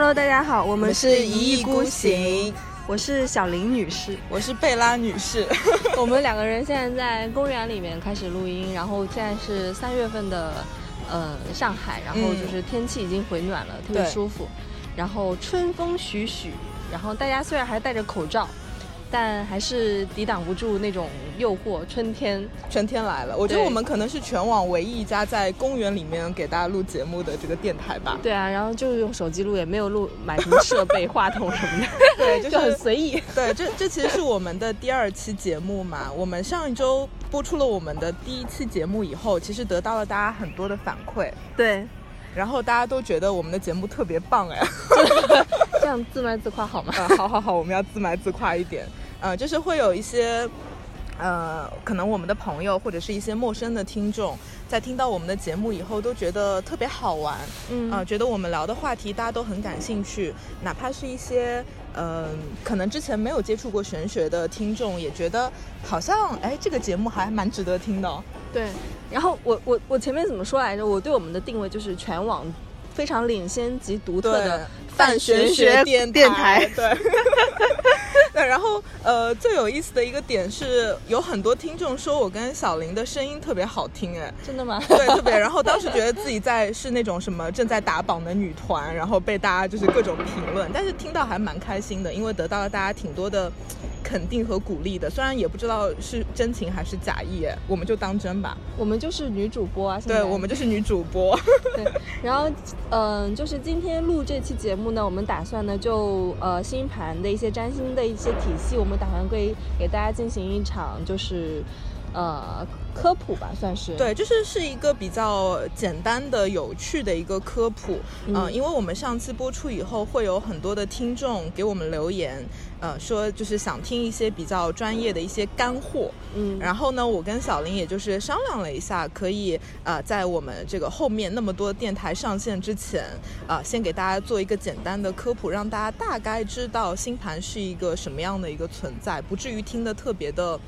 Hello，大家好，我我们是一意孤行，我是小林女士。我是贝拉女士。我们两个人现在在公园里面开始录音，然后现在是三月份的呃上海，然后就是天气已经回暖了，特别舒服，然后春风徐徐，然后大家虽然还戴着口罩，但还是抵挡不住那种诱惑，春天。春天来了，我觉得我们可能是全网唯一一家在公园里面给大家录节目的这个电台吧。对啊，然后就是用手机录，也没有录买什么设备、话筒什么的，对，就 就很随意。对，这这其实是我们的第二期节目嘛。我们上一周播出了我们的第一期节目以后，其实得到了大家很多的反馈，对，然后大家都觉得我们的节目特别棒哎。这样自卖自夸好吗？啊，好好好，我们要自卖自夸一点。呃，就是会有一些，呃，可能我们的朋友或者是一些陌生的听众，在听到我们的节目以后，都觉得特别好玩，嗯啊、觉得我们聊的话题大家都很感兴趣，哪怕是一些。嗯、可能之前没有接触过玄学的听众也觉得好像哎，这个节目还蛮值得听的哦。对，然后我我我前面怎么说来着？我对我们的定位就是全网非常领先及独特的泛玄学电电台。对。对，然后呃，最有意思的一个点是，有很多听众说我跟小林的声音特别好听，哎，真的吗？对，特别。然后当时觉得自己在是那种什么正在打榜的女团，然后被大家就是各种评论，但是听到还蛮开心的，因为得到了大家挺多的肯定和鼓励的。虽然也不知道是真情还是假意，哎，我们就当真吧。我们就是女主播啊，对，我们就是女主播。对。然后嗯、就是今天录这期节目呢，我们打算呢就呃星盘的一些占星的一些体系，我们打算给给大家进行一场就是呃科普吧，算是。对，就是是一个比较简单的、有趣的一个科普，嗯、嗯因为我们上期播出以后，会有很多的听众给我们留言，呃，说就是想听一些比较专业的一些干货，嗯，然后呢，我跟小林也就是商量了一下，可以呃，在我们这个后面那么多电台上线之前，啊、先给大家做一个简单的科普，让大家大概知道星盘是一个什么样的一个存在，不至于听得特别的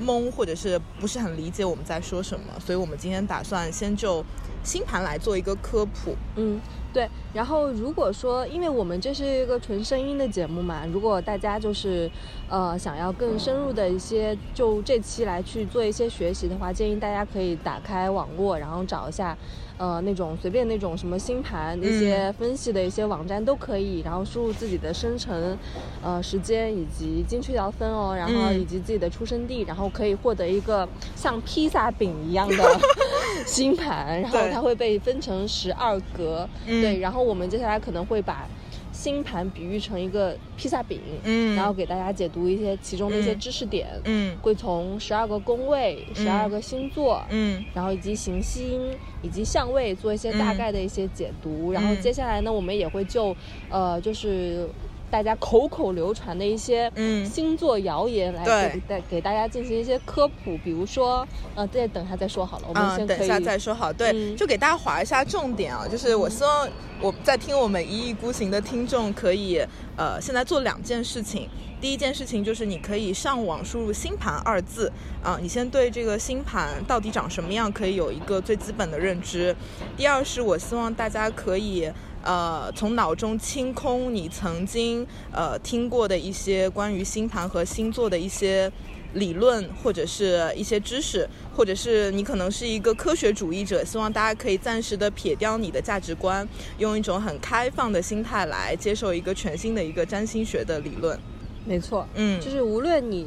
懵，或者是不是很理解我们在说什么。所以我们今天打算先就星盘来做一个科普。嗯，对。然后如果说，因为我们这是一个纯声音的节目嘛，如果大家就是呃想要更深入的一些，就这期来去做一些学习的话，建议大家可以打开网络，然后找一下。呃，那种随便那种什么星盘那些分析的一些网站都可以，然后输入自己的生辰，呃时间以及精确到分哦，然后嗯以及自己的出生地，然后可以获得一个像披萨饼一样的 星盘，然后它会被分成十二格，嗯对，然后我们接下来可能会把星盘比喻成一个披萨饼，嗯。然后给大家解读一些其中的一些嗯。知识点，嗯。会从十二个宫位、十二个星座，嗯。然后以及行星以及相位做一些大概的一些解读，然后嗯。接下来呢，我们也会就呃就是。大家口口流传的一些嗯星座谣言来对给大给大家进行一些科普，比如说，呃，再等一下再说好了，我们嗯，先等一下再说好。对，嗯就给大家划一下重点啊，就是我希望我在听我们一意孤行的听众可以，呃，现在做两件事情。第一件事情就是你可以上网输入“星盘”二字啊，你先对这个星盘到底长什么样可以有一个最基本的认知。第二是我希望大家可以。呃，从脑中清空你曾经呃听过的一些关于星盘和星座的一些理论或者是一些知识，或者是你可能是一个科学主义者，希望大家可以暂时的撇掉你的价值观，用一种很开放的心态来接受一个全新的一个占星学的理论。没错，嗯，就是无论你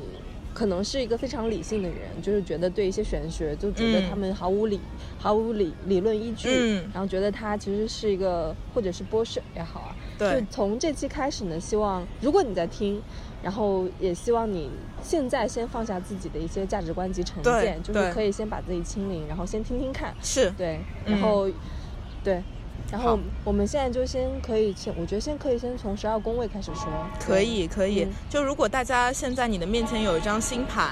可能是一个非常理性的人，就是觉得对一些玄学就觉得嗯。他们毫无理、毫无理理论依据，嗯。然后觉得他其实是一个或者是剥削也好啊。对。就从这期开始呢，希望如果你在听，然后也希望你现在先放下自己的一些价值观及成见，就是可以先把自己清零，然后先听听看，是，对，嗯。然后、对。然后我们现在就先可以先，我觉得先可以先从十二宫位开始说。可以，可以。嗯就如果大家现在你的面前有一张星盘，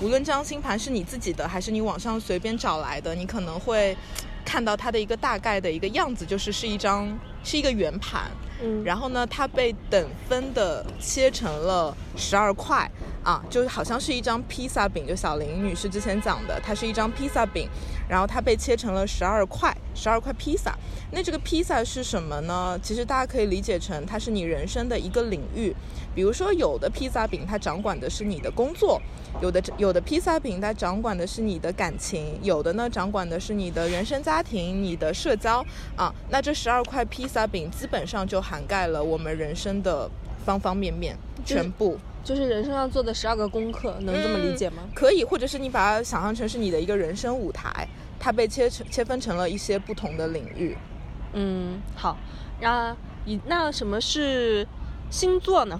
无论这张星盘是你自己的还是你网上随便找来的，你可能会看到它的一个大概的一个样子，就是是一张是一个圆盘。嗯，然后呢，它被等分的切成了十二块啊，就好像是一张披萨饼，就小林女士之前讲的，它是一张披萨饼，然后它被切成了十二块十二块披萨。那这个披萨是什么呢？其实大家可以理解成它是你人生的一个领域。比如说，有的披萨饼它掌管的是你的工作，有的有的披萨饼它掌管的是你的感情，有的呢掌管的是你的原生家庭、你的社交啊。那这十二块披萨饼基本上就涵盖了我们人生的方方面面，全部。就是人生要做的十二个功课，能这么理解吗？可以，或者是你把它想象成是你的一个人生舞台，它被切成切分成了一些不同的领域。嗯，好，那以那什么是星座呢？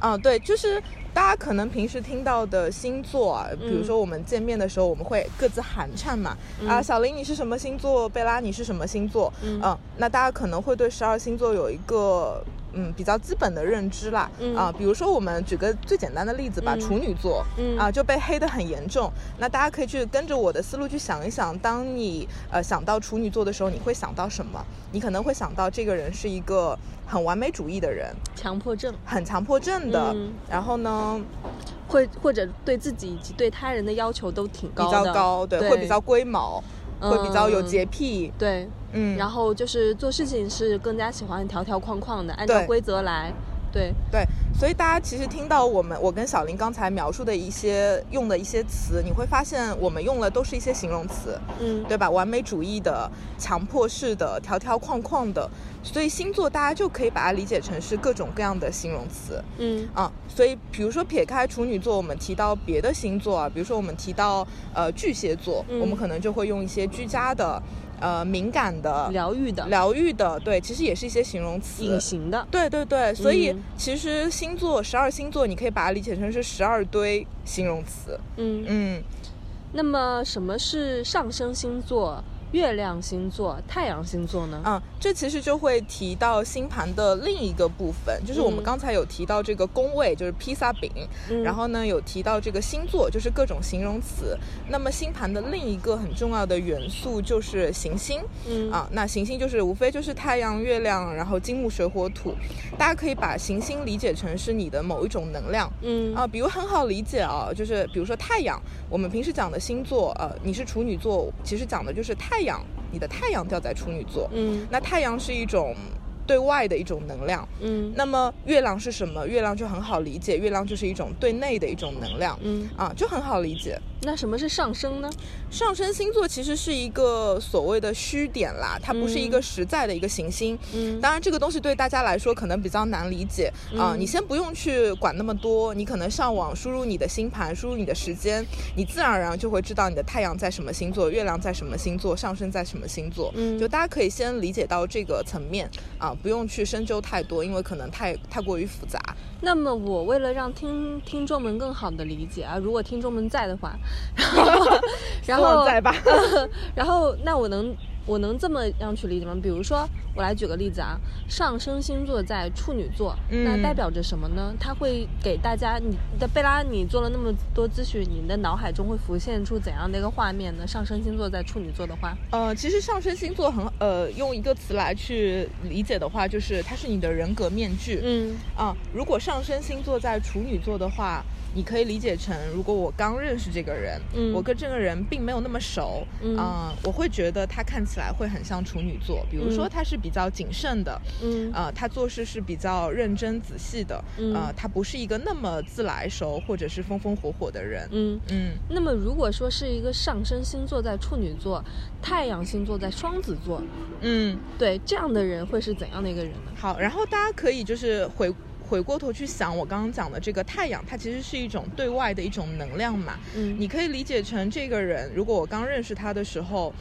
啊，对，就是大家可能平时听到的星座啊，比如说我们见面的时候，我们会各自寒颤嘛。啊，小林你是什么星座？贝拉你是什么星座？嗯，那大家可能会对十二星座有一个。嗯，比较基本的认知啦，啊，比如说我们举个最简单的例子吧，处女座，啊就被黑的很严重。那大家可以去跟着我的思路去想一想，当你呃想到处女座的时候，你会想到什么？你可能会想到这个人是一个很完美主义的人，强迫症，很强迫症的。然后呢，会或者对自己以及对他人的要求都挺高，比较高，对，会比较龟毛。会比较有洁癖，对，嗯，然后就是做事情是更加喜欢条条框框的，按照规则来，对对，所以大家其实听到我们我跟小林刚才描述的一些用的一些词，你会发现我们用的都是一些形容词，嗯，对吧？完美主义的、强迫式的、条条框框的。所以星座大家就可以把它理解成是各种各样的形容词，嗯啊，所以比如说撇开处女座，我们提到别的星座啊，比如说我们提到呃巨蟹座，我们可能就会用一些居家的、呃敏感的、疗愈的、疗愈的，对，其实也是一些形容词，隐形的，对对对。所以其实星座十二星座，你可以把它理解成是十二堆形容词，嗯嗯。那么什么是上升星座？月亮星座、太阳星座呢？嗯，这其实就会提到星盘的另一个部分，就是我们刚才有提到这个宫位，就是披萨饼，然后呢有提到这个星座，就是各种形容词。那么星盘的另一个很重要的元素就是行星，嗯啊，那行星就是无非就是太阳、月亮，然后金木水火土。大家可以把行星理解成是你的某一种能量，嗯啊，比如很好理解啊，就是比如说太阳，我们平时讲的星座，呃，你是处女座，其实讲的就是太。太阳，你的太阳掉在处女座，嗯，那太阳是一种。对外的一种能量，嗯，那么月亮是什么？月亮就很好理解，月亮就是一种对内的一种能量，嗯啊，就很好理解。那什么是上升呢？上升星座其实是一个所谓的虚点啦，它不是一个实在的一个行星。嗯，当然这个东西对大家来说可能比较难理解啊。你先不用去管那么多，你可能上网输入你的星盘，输入你的时间，你自然而然就会知道你的太阳在什么星座，月亮在什么星座，上升在什么星座。嗯，就大家可以先理解到这个层面啊。不用去深究太多，因为可能太太过于复杂。那么，我为了让听听众们更好的理解啊，如果听众们在的话，然后然后在吧，然后那我能。我能这么样去理解吗？比如说，我来举个例子啊，上升星座在处女座，那代表着什么呢？它会给大家，你的贝拉，你做了那么多咨询，你的脑海中会浮现出怎样的一个画面呢？上升星座在处女座的话，呃，其实上升星座很呃，用一个词来去理解的话，就是它是你的人格面具。嗯啊，如果上升星座在处女座的话。你可以理解成，如果我刚认识这个人，嗯，我跟这个人并没有那么熟，嗯，我会觉得他看起来会很像处女座，比如说他是比较谨慎的，嗯，呃，他做事是比较认真仔细的，嗯呃，他不是一个那么自来熟或者是风风火火的人，嗯嗯。那么如果说是一个上升星座在处女座，太阳星座在双子座，嗯，对，这样的人会是怎样的一个人呢？好，然后大家可以就是回。回过头去想，我刚刚讲的这个太阳，它其实是一种对外的一种能量嘛。嗯，你可以理解成这个人，如果我刚认识他的时候，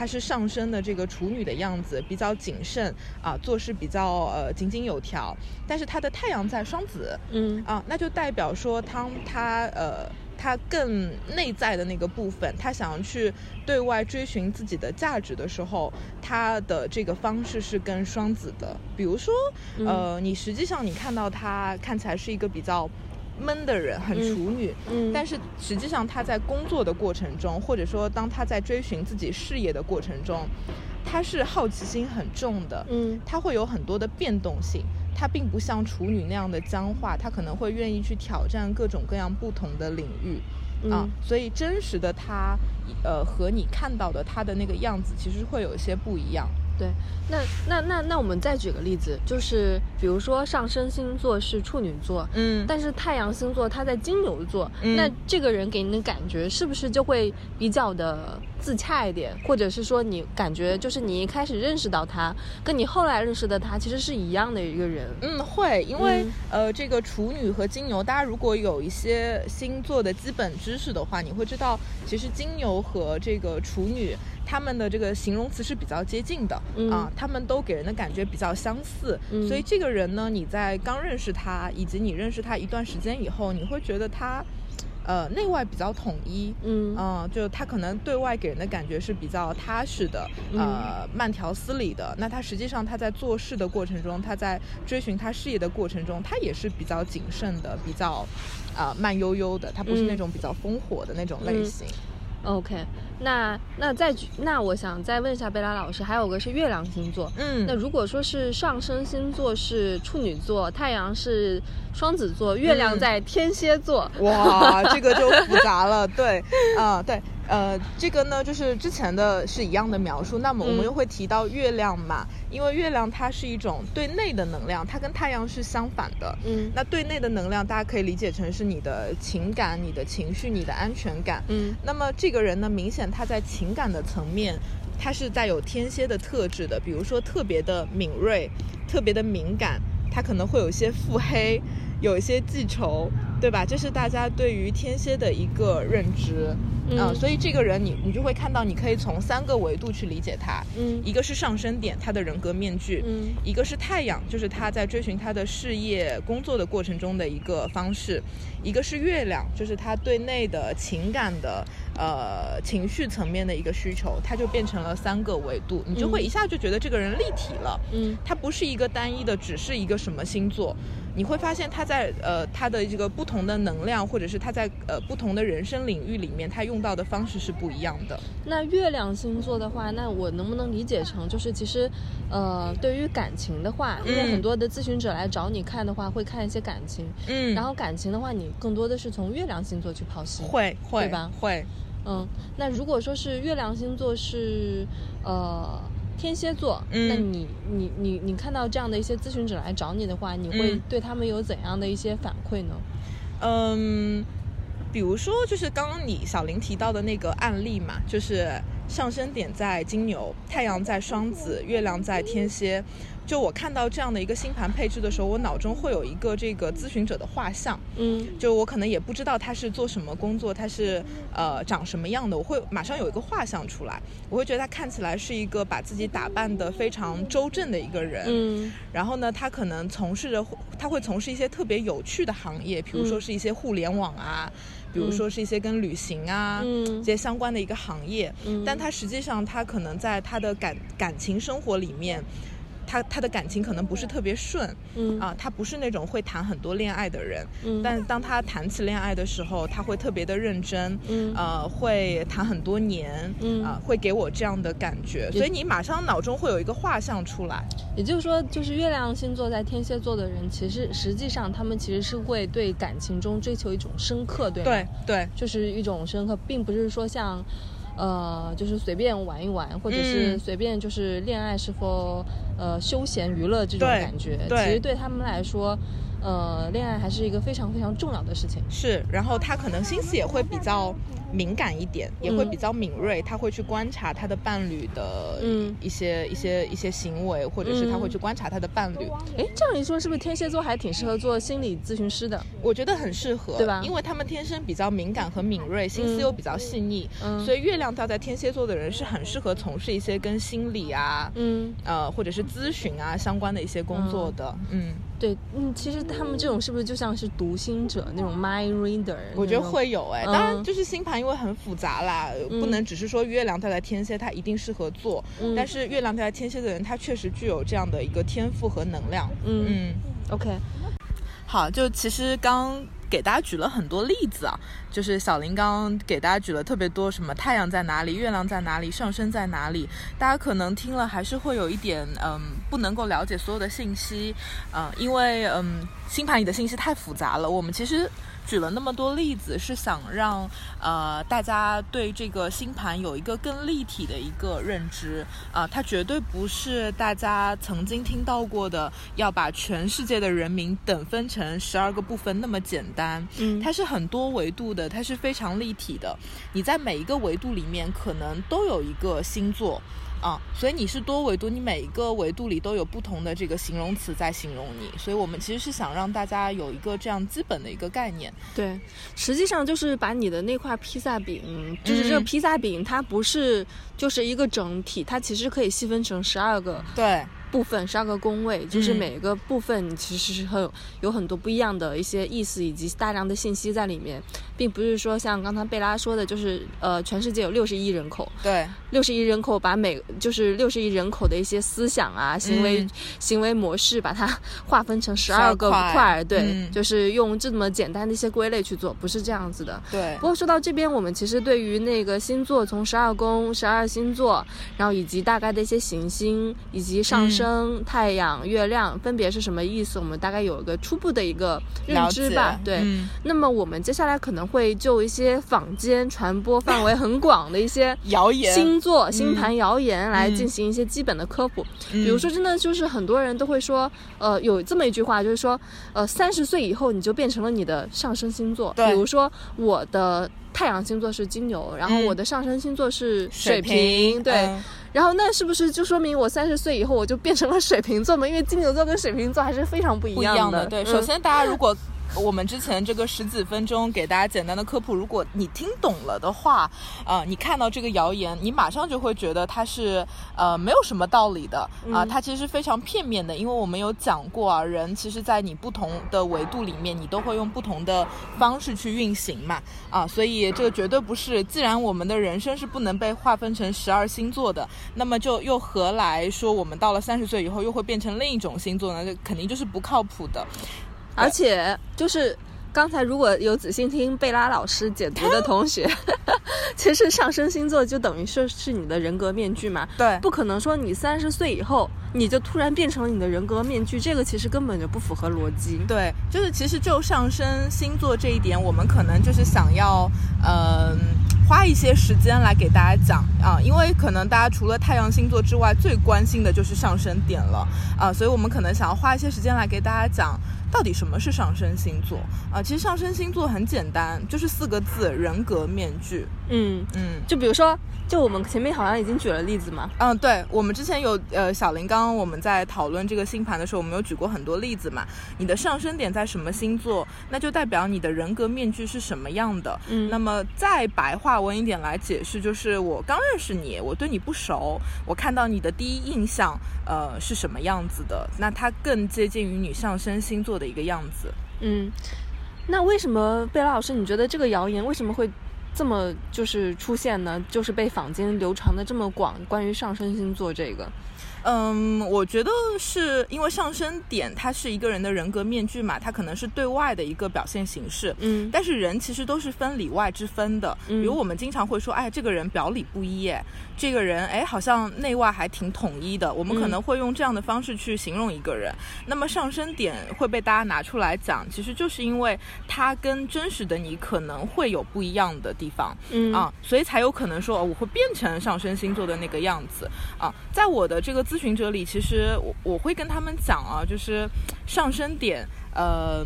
他是上升的这个处女的样子，比较谨慎啊，做事比较呃井井有条。但是她的太阳在双子，嗯啊，那就代表说当她呃。他更内在的那个部分，他想要去对外追寻自己的价值的时候，他的这个方式是跟双子的。比如说，呃，你实际上你看到他看起来是一个比较闷的人，很处女，嗯，但是实际上他在工作的过程中，或者说当他在追寻自己事业的过程中，他是好奇心很重的，嗯，他会有很多的变动性。他并不像处女那样的僵化，他可能会愿意去挑战各种各样不同的领域，啊嗯，所以真实的他，呃，和你看到的他的那个样子，其实会有一些不一样。对，那那那那我们再举个例子，就是比如说上升星座是处女座，嗯但是太阳星座它在金牛座，嗯那这个人给你的感觉是不是就会比较的自洽一点，或者是说你感觉就是你一开始认识到他，跟你后来认识的他其实是一样的一个人？嗯，会，因为、嗯。呃，这个处女和金牛，大家如果有一些星座的基本知识的话，你会知道，其实金牛和这个处女，他们的这个形容词是比较接近的、嗯。啊，他们都给人的感觉比较相似，嗯。所以这个人呢，你在刚认识他，以及你认识他一段时间以后，你会觉得他，呃，内外比较统一，嗯呃，就他可能对外给人的感觉是比较踏实的，呃，慢条斯理的。那他实际上他在做事的过程中，他在追寻他事业的过程中，他也是比较谨慎的，比较，啊、慢悠悠的。他不是嗯那种比较烽火的那种类嗯型。OK，那那再举，那我想再问一下贝拉老师，还有个是月亮星座。嗯，那如果说是上升星座是处女座，太阳是双子座，月亮嗯在天蝎座，哇，这个就复杂了。对，啊、对，呃，这个呢，就是之前的是一样的描述，那么我们嗯又会提到月亮嘛，因为月亮它是一种对内的能量，它跟太阳是相反的。嗯那对内的能量，大家可以理解成是你的情感、你的情绪、你的安全感。嗯那么这个人呢，明显他在情感的层面，他是带有天蝎的特质的，比如说特别的敏锐，特别的敏感，他可能会有一些腹黑，有一些记仇，对吧？这是大家对于天蝎的一个认知。嗯啊所以这个人你你就会看到，你可以从三个维度去理解他。嗯一个是上升点，他的人格面具；嗯一个是太阳，就是他在追寻他的事业、工作的过程中的一个方式；一个是月亮，就是他对内的情感的呃情绪层面的一个需求，他就变成了三个维度，你就会嗯一下就觉得这个人立体了。嗯他不是一个单一的，只是一个什么星座，你会发现他在呃他的这个不同的能量，或者是他在呃不同的人生领域里面，他用到的方式是不一样的。那月亮星座的话，那我能不能理解成就是其实，呃，对于感情的话，因为嗯很多的咨询者来找你看的话，会看一些感情，嗯然后感情的话，你更多的是从月亮星座去剖析。会会对吧会，嗯，那如果说是月亮星座是呃天蝎座，嗯那你你你你看到这样的一些咨询者来找你的话，你会嗯对他们有怎样的一些反馈呢？嗯，比如说就是刚刚你小林提到的那个案例嘛，就是上升点在金牛，太阳在双子，月亮在天蝎。就我看到这样的一个星盘配置的时候，我脑中会有一个这个咨询者的画像。嗯。就我可能也不知道他是做什么工作，他是呃长什么样的，我会马上有一个画像出来，我会觉得他看起来是一个把自己打扮得非常周正的一个人，嗯。然后呢，他可能从事着他会从事一些特别有趣的行业，比如说嗯。是一些互联网啊，比如说是一些跟旅行啊、嗯。这些相关的一个行业，嗯。但他实际上他可能在他的感感情生活里面。他他的感情可能不是特别顺，嗯。啊，他不是那种会谈很多恋爱的人，嗯。但当他谈起恋爱的时候，他会特别的认真，嗯。呃，会谈很多年，嗯。啊、会给我这样的感觉，所以你马上脑中会有一个画像出来，也就是说，就是月亮星座在天蝎座的人，其实实际上他们其实是会对感情中追求一种深刻，对吗？对对，就是一种深刻，并不是说像，呃，就是随便玩一玩，或者是嗯随便就是恋爱是否呃休闲娱乐这种感觉。其实对他们来说，呃，恋爱还是一个非常非常重要的事情。是，然后他可能心思也会比较敏感一点，也会嗯比较敏锐，他会去观察他的伴侣的嗯一些、一些一些行为，或者是他会嗯去观察他的伴侣，哎，这样一说，是不是天蝎座还挺适合做心理咨询师的？我觉得很适合，对吧因为他们天生比较敏感和敏锐，心思嗯又比较细腻，嗯所以月亮掉在天蝎座的人是很适合从事一些跟心理啊。嗯，呃，或者是咨询啊相关的一些工作的，嗯，对，嗯，其实他们这种是不是就像是读心者那种 mind reader？我觉得。会有哎、嗯当然就是星盘因为很复杂啦，不能只是说月亮掉在天蝎，它一定适合做，嗯。但是月亮掉在天蝎的人，他确实具有这样的一个天赋和能量，嗯嗯。OK，好，就其实刚给大家举了很多例子啊，就是小林刚刚给大家举了特别多，什么太阳在哪里，月亮在哪里，上升在哪里，大家可能听了还是会有一点嗯不能够了解所有的信息，嗯、因为嗯星盘里的信息太复杂了，我们其实举了那么多例子，是想让呃大家对这个星盘有一个更立体的一个认知啊、它绝对不是大家曾经听到过的要把全世界的人民等分成十二个部分那么简单。嗯它是很多维度的，它是非常立体的。你在每一个维度里面可能都有一个星座啊，所以你是多维度，你每一个维度里都有不同的这个形容词在形容你。所以我们其实是想让大家有一个这样基本的一个概念。对，实际上就是把你的那块披萨饼，就是这个嗯。披萨饼，它不是就是一个整体，它其实可以细分成十二个对，部分，十二个宫位，就是嗯。每个部分其实是很有有很多不一样的一些意思以及大量的信息在里面，并不是说像刚才贝拉说的，就是呃，全世界有六十亿人口，对，六十亿人口把每就是六十亿人口的一些思想啊、行为、嗯。行为模式，把它划分成十二12个块。对，嗯。就是用这么简单的一些归类去做，不是这样子的。对。不，过说到这边，我们其实对于那个星座，从十二宫、十二星座，然后以及大概的一些行星，以及上嗯升、太阳、月亮分别是什么意思，我们大概有一个初步的一个认知吧。对，嗯。那么我们接下来可能会就一些坊间传播范围很广的一些谣言，星座、星盘谣言来嗯。进行一些基本的科普。比比如说，真的就是很多人都会说，呃，有这么一句话，就是说，呃，三十岁以后你就变成了你的上升星座。对比如说我的太阳星座是金牛，然后嗯。我的上升星座是水瓶，瓶，对。嗯然后那是不是就说明我三十岁以后我就变成了水瓶座嘛？因为金牛座跟水瓶座还是非常不一样不一样的。对，嗯首先大家如果我们之前这个十几分钟给大家简单的科普，如果你听懂了的话，呃，你看到这个谣言，你马上就会觉得它是呃没有什么道理的啊、嗯它其实是非常片面的，因为我们有讲过啊，人其实在你不同的维度里面，你都会用不同的方式去运行嘛啊，所以这个绝对不是。既然我们的人生是不能被划分成十二星座的，那么就又何来说我们到了三十岁以后又会变成另一种星座呢？这肯定就是不靠谱的。而且就是刚才如果有仔细听贝拉老师解读的 同学，其实上升星座就等于说是你的人格面具嘛，对不可能说你三十岁以后你就突然变成了你的人格面具，这个其实根本就不符合逻辑。对，就是其实就上升星座这一点，我们可能就是想要，嗯、花一些时间来给大家讲啊，因为可能大家除了太阳星座之外，最关心的就是上升点了啊，所以我们可能想要花一些时间来给大家讲。到底什么是上升星座啊？其实上升星座很简单，就是四个字：人格面具。嗯，嗯，就比如说，就我们前面好像已经举了例子嘛，嗯，对，我们之前有呃，小林刚刚我们在讨论这个星盘的时候，我们有举过很多例子嘛。你的上升点在什么星座，那就代表你的人格面具是什么样的。嗯那么再白话文一点来解释，就是我刚认识你，我对你不熟，我看到你的第一印象，呃，是什么样子的？那它更接近于你上升星座的一个样子。嗯，那为什么贝拉老师，你觉得这个谣言为什么会这么就是出现呢？就是被坊间流传的这么广，关于上升星座这个，嗯，我觉得是因为上升点它是一个人的人格面具嘛，它可能是对外的一个表现形式。嗯但是人其实都是分里外之分的，嗯比如我们经常会说，哎，这个人表里不一，哎，这个人，哎，好像内外还挺统一的。我们可嗯能会用这样的方式去形容一个人。那么上升点会被大家拿出来讲，其实就是因为他跟真实的你可能会有不一样的地方。嗯啊，所以才有可能说哦我会变成上升星座的那个样子啊。在我的这个咨询者里，其实我我会跟他们讲啊，就是上升点，呃，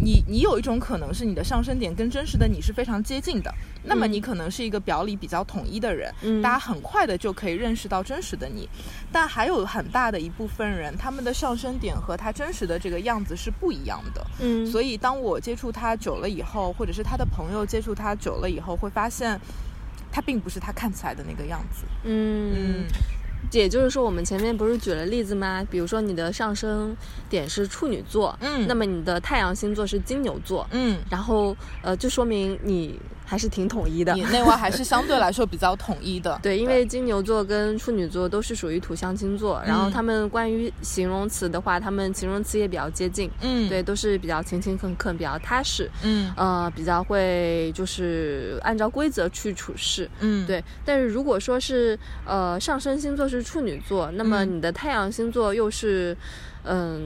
你你有一种可能是你的上升点跟真实的你是非常接近的，那么嗯你可能是一个表里比较统一的人，嗯大家很快的就可以认识到真实的你。但还有很大的一部分人，他们的上升点和他真实的这个样子是不一样的。嗯，所以当我接触他久了以后，或者是他的朋友接触他久了以后，会发现他并不是他看起来的那个样子。嗯，也就是说，我们前面不是举了例子吗？比如说你的上升点是处女座，嗯那么你的太阳星座是金牛座，嗯，然后呃，就说明你还是挺统一的你。内外还是相对来说 比较统一的。对，因为金牛座跟处女座都是属于土象星座，然后他们关于形容词的话，他们形容词也比较接近，嗯，对，都是比较勤勤恳恳，比较踏实，嗯呃，比较会就是按照规则去处事。嗯，对，但是如果说是呃上升星座是处女座，那么嗯你的太阳星座又是嗯。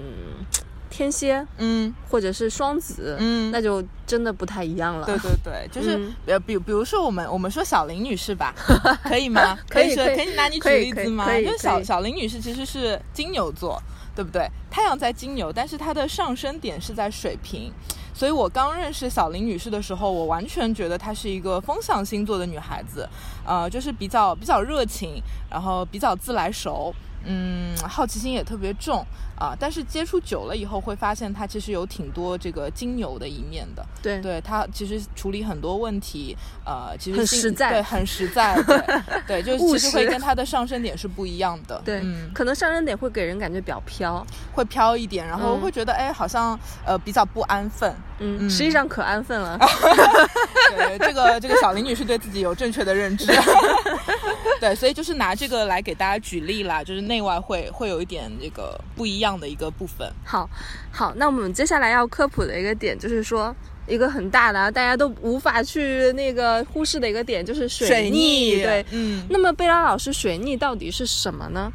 天蝎，嗯或者是双子，嗯，那就真的不太一样了。对对对，就是嗯呃，比比如说我们我们说小林女士吧，可以吗？可以可以可以拿你举例子吗？可以就是小小林女士其实是金牛座，对不对？太阳在金牛，但是她的上升点是在水瓶。所以我刚认识小林女士的时候，我完全觉得她是一个风象星座的女孩子，呃，就是比较比较热情，然后比较自来熟，嗯，好奇心也特别重啊、但是接触久了以后，会发现他其实有挺多这个金牛的一面的。对。对他其实处理很多问题，呃，其实心很实在。对，很实在，对，对，就其实会跟他的上升点是不一样的，对嗯，可能上升点会给人感觉比较飘，会飘一点，然后嗯。会觉得哎，好像呃比较不安分，嗯，嗯。实际上可安分了。对，这个这个小林女士对自己有正确的认知，对，所以就是拿这个来给大家举例啦，就是内外会会有一点这个不一样的一个部分，好，好，那我们接下来要科普的一个点就是说。一个很大的，啊大家都无法去那个忽视的一个点就是水逆，对，嗯，那么贝拉老师，水逆到底是什么呢？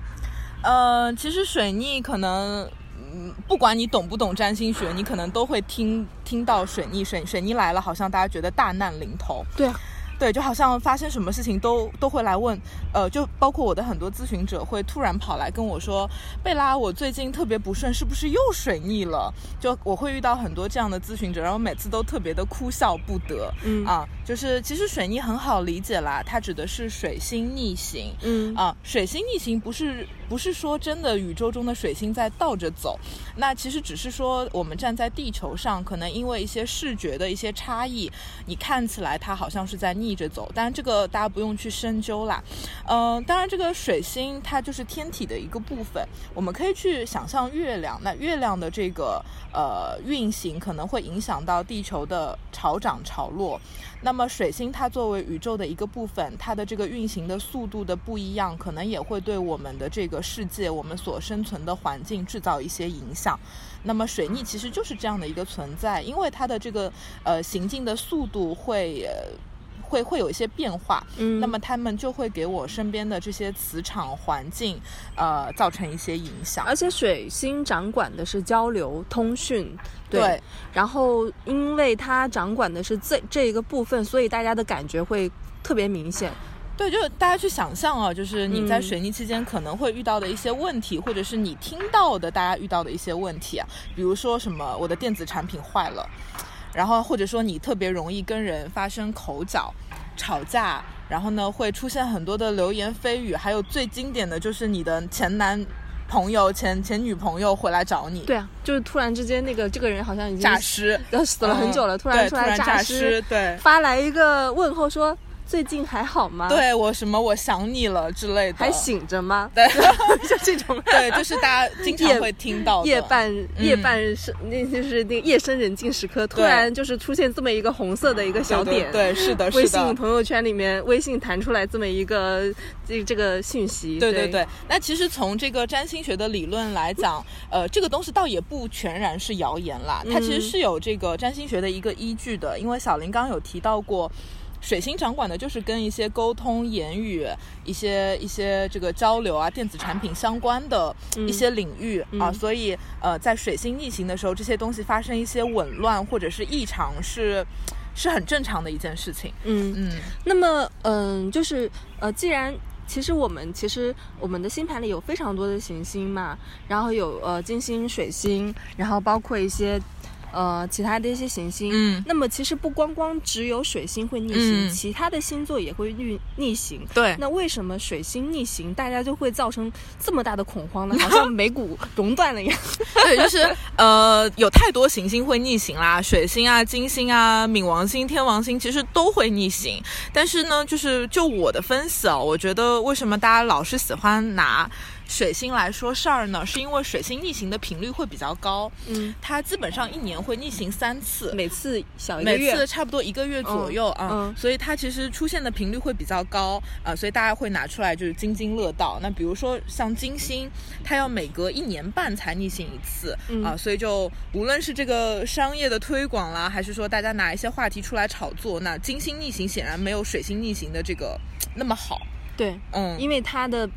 呃，其实水逆可能，嗯，不管你懂不懂占星学，你可能都会听听到水逆，水水逆来了，好像大家觉得大难临头。对啊，对，就好像发生什么事情都都会来问，呃，就包括我的很多咨询者会突然跑来跟我说，贝拉，我最近特别不顺，是不是又水逆了？就我会遇到很多这样的咨询者，然后每次都特别的哭笑不得。嗯啊，就是其实水逆很好理解啦，它指的是水星逆行。嗯啊，水星逆行不是不是说真的宇宙中的水星在倒着走，那其实只是说我们站在地球上，可能因为一些视觉的一些差异，你看起来它好像是在逆逆着走，当然这个大家不用去深究啦。嗯、当然这个水星它就是天体的一个部分，我们可以去想象月亮，那月亮的这个呃运行可能会影响到地球的潮涨潮落。那么水星它作为宇宙的一个部分，它的这个运行的速度的不一样，可能也会对我们的这个世界、我们所生存的环境制造一些影响。那么水逆其实就是这样的一个存在，因为它的这个呃行进的速度会。会会有一些变化，嗯那么他们就会给我身边的这些磁场环境，呃，造成一些影响。而且水星掌管的是交流通讯，对。对然后因为它掌管的是这这一个部分，所以大家的感觉会特别明显。对，就是大家去想象啊，就是你在嗯水逆期间可能会遇到的一些问题，或者是你听到的大家遇到的一些问题啊，比如说什么我的电子产品坏了，然后或者说你特别容易跟人发生口角、吵架，然后呢会出现很多的流言蜚语，还有最经典的就是你的前男朋友、前前女朋友回来找你，对啊，就是突然之间那个这个人好像已经诈尸，然后死了很久了，嗯突然出来诈，尸，对。发来一个问候说最近还好吗？，对我什么我想你了之类的，还醒着吗？对 就这种。对，就是大家经常会听到的夜半夜嗯半是那就是那个夜深人静时刻，突然就是出现这么一个红色的一个小点，对是的，微是的信。朋友圈里面微信弹出来这么一个这这个信息，对对对对，那其实从这个占星学的理论来讲，呃，这个东西倒也不全然是谣言啦，它其实嗯是有这个占星学的一个依据的。因为小林刚刚有提到过，水星掌管的就是跟一些沟通、言语、一些一些这个交流啊、电子产品相关的一些领域、啊，嗯所以呃，在水星逆行的时候，这些东西发生一些紊乱或者是异常是是很正常的一件事情。嗯，嗯。那么嗯，就是呃，既然其实我们其实我们的星盘里有非常多的行星嘛，然后有呃金星、水星，然后包括一些呃其他的一些行星。嗯，那么其实不光光只有水星会逆行，嗯其他的星座也会逆逆行。对。那为什么水星逆行，大家就会造成这么大的恐慌呢？好像美股熔断了一样。对，就是呃，有太多行星会逆行啦，水星啊、金星啊、冥王星、天王星其实都会逆行。但是呢，就是就我的分析啊，我觉得为什么大家老是喜欢拿水星来说事儿呢？是因为水星逆行的频率会比较高，嗯，它基本上一年会逆行三次。每次小一个每月。次差不多一个月左右啊、嗯所以它其实出现的频率会比较高啊、所以大家会拿出来就是津津乐道。那比如说像金星，它要每隔一年半才逆行一次啊、嗯所以就无论是这个商业的推广啦，还是说大家拿一些话题出来炒作，那金星逆行显然没有水星逆行的这个那么好。对，嗯，因为它的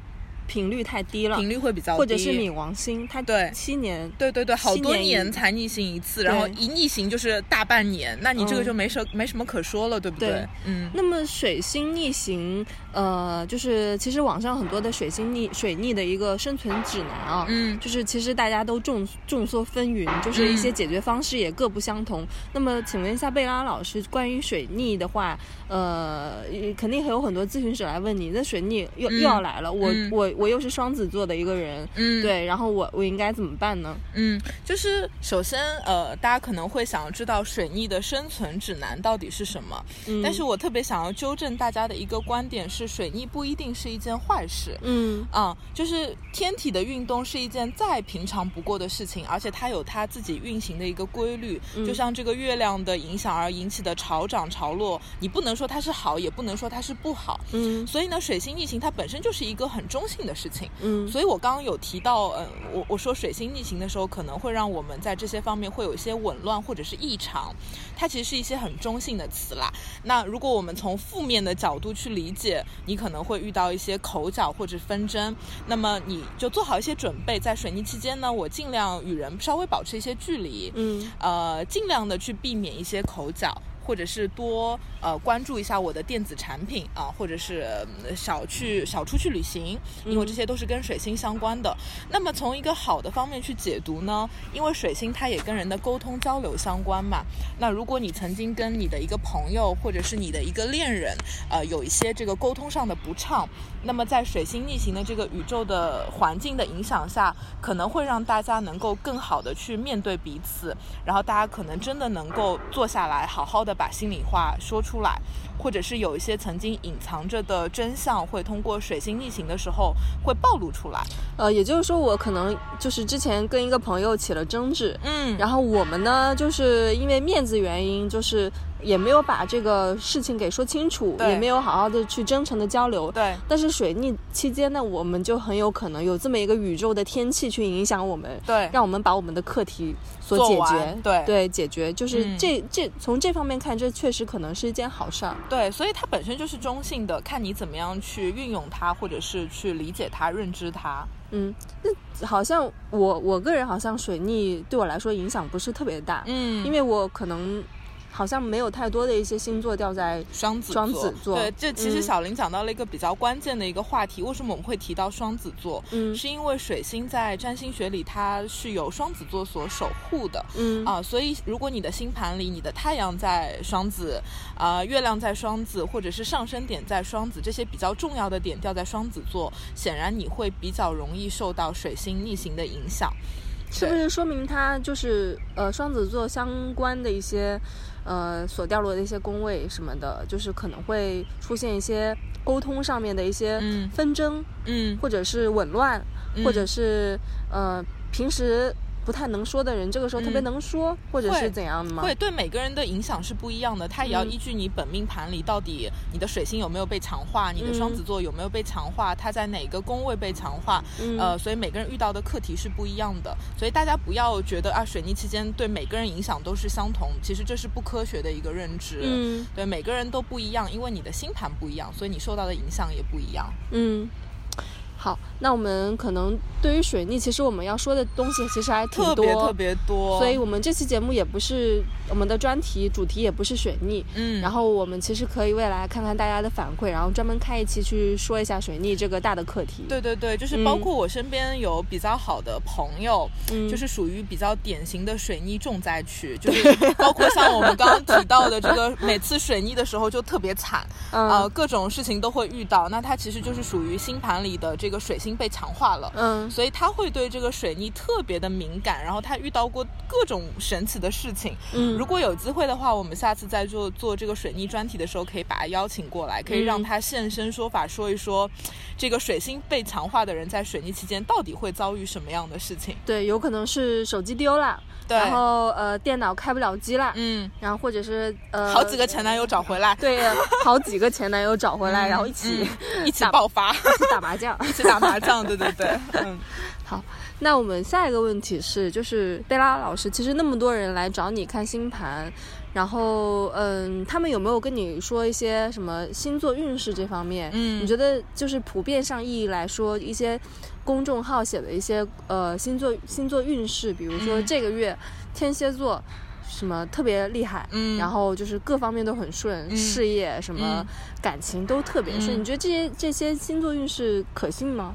频率太低了，频率会比较低，或者是冥王星，它对。七年，对对对，好多年才逆行一次，然后一逆行就是大半年，那你这个嗯。就没什、没什么可说了，对不对？嗯。那么水星逆行，呃，就是其实网上很多的水星逆水逆的一个生存指南啊，嗯。就是其实大家都众众说纷纭，就是一些解决方式也各不相同。那么请问一下贝拉老师，关于水逆的话，呃，肯定还有很多咨询者来问你，那水逆又、嗯又要来了，我、嗯我我又是双子座的一个人，嗯，对，然后我我应该怎么办呢？嗯，就是首先呃，大家可能会想要知道水逆的生存指南到底是什么，嗯，但是我特别想要纠正大家的一个观点是，水逆不一定是一件坏事。嗯啊、就是天体的运动是一件再平常不过的事情，而且它有它自己运行的一个规律。嗯就像这个月亮的影响而引起的潮涨潮落，你不能说它是好，也不能说它是不好。嗯所以呢，水星逆行它本身就是一个很中性的事情。嗯所以我刚刚有提到，嗯，我我说水星逆行的时候，可能会让我们在这些方面会有一些紊乱或者是异常，它其实是一些很中性的词啦。那如果我们从负面的角度去理解，你可能会遇到一些口角或者纷争，那么你就做好一些准备，在水逆期间呢，我尽量与人稍微保持一些距离，嗯呃，尽量的去避免一些口角。或者是多呃关注一下我的电子产品啊，或者是呃少去少出去旅行，因为这些都是跟水星相关的。那么从一个好的方面去解读呢，因为水星它也跟人的沟通交流相关嘛。那如果你曾经跟你的一个朋友或者是你的一个恋人，呃，有一些这个沟通上的不畅，那么在水星逆行的这个宇宙的环境的影响下，可能会让大家能够更好的去面对彼此，然后大家可能真的能够坐下来，好好的把心里话说出来，或者是有一些曾经隐藏着的真相，会通过水星逆行的时候会暴露出来。呃，也就是说我可能就是之前跟一个朋友起了争执，嗯然后我们呢，就是因为面子原因，就是也没有把这个事情给说清楚，也没有好好的去真诚的交流。对但是水逆期间呢，我们就很有可能有这么一个宇宙的天气去影响我们，对让我们把我们的课题解决。对对，解决就是嗯这、这从这方面看，这确实可能是一件好事儿。对，所以它本身就是中性的，看你怎么样去运用它，或者是去理解它、认知它。嗯，那好像我我个人好像水逆对我来说影响不是特别大，嗯因为我可能好像没有太多的一些星座掉在双子双子座对，这其实嗯小林讲到了一个比较关键的一个话题。为什么我们会提到双子座？嗯是因为水星在占星学里它是由双子座所守护的。嗯啊，所以如果你的星盘里，你的太阳在双子，啊、月亮在双子，或者是上升点在双子，这些比较重要的点掉在双子座，显然你会比较容易受到水星逆行的影响。是不是说明他就是呃双子座相关的一些呃所掉落的一些宫位什么的，就是可能会出现一些沟通上面的一些嗯。纷争，嗯。或者是紊乱，嗯。或者是呃平时不太能说的人，这个时候特别嗯能说，或者是怎样的吗？会对每个人的影响是不一样的，他也要嗯依据你本命盘里到底你的水星有没有被强化，你的双子座有没有被强化，他在哪个宫位被强化，嗯呃，所以每个人遇到的课题是不一样的，所以大家不要觉得啊，水逆期间对每个人影响都是相同，其实这是不科学的一个认知。嗯对，每个人都不一样，因为你的星盘不一样，所以你受到的影响也不一样。嗯。好，那我们可能对于水逆，其实我们要说的东西其实还挺多，特别特别多，所以我们这期节目也不是我们的专题主题，也不是水逆。嗯，然后我们其实可以未来看看大家的反馈，然后专门开一期去说一下水逆这个大的课题。，对对对，就是嗯包括我身边有比较好的朋友，嗯就是属于比较典型的水逆重灾区，就是包括像我们刚刚提到的这个，每次水逆的时候就特别惨，嗯呃，各种事情都会遇到。那它其实就是属于星盘里的这个水星被强化了。嗯所以他会对这个水逆特别的敏感，然后他遇到过各种神奇的事情。嗯，如果有机会的话，我们下次再做做这个水逆专题的时候，可以把他邀请过来，可以让嗯他现身说法，说一说这个水星被强化的人在水逆期间到底会遭遇什么样的事情。对，有可能是手机丢了，对然后呃电脑开不了机了，嗯，然后或者是呃好几个前男友找回来，对，好几个前男友找回来，然后一起、嗯一起打爆发，一起打麻将。一起打麻将，对对对，嗯。好，那我们下一个问题是，就是贝拉老师，其实那么多人来找你看星盘，然后，嗯，他们有没有跟你说一些什么星座运势这方面？嗯你觉得就是普遍上意义来说，一些公众号写的一些呃星座星座运势，比如说嗯这个月天蝎座什么特别厉害，嗯然后就是各方面都很顺，嗯事业什么嗯感情都特别顺。嗯你觉得这些这些星座运势可信吗？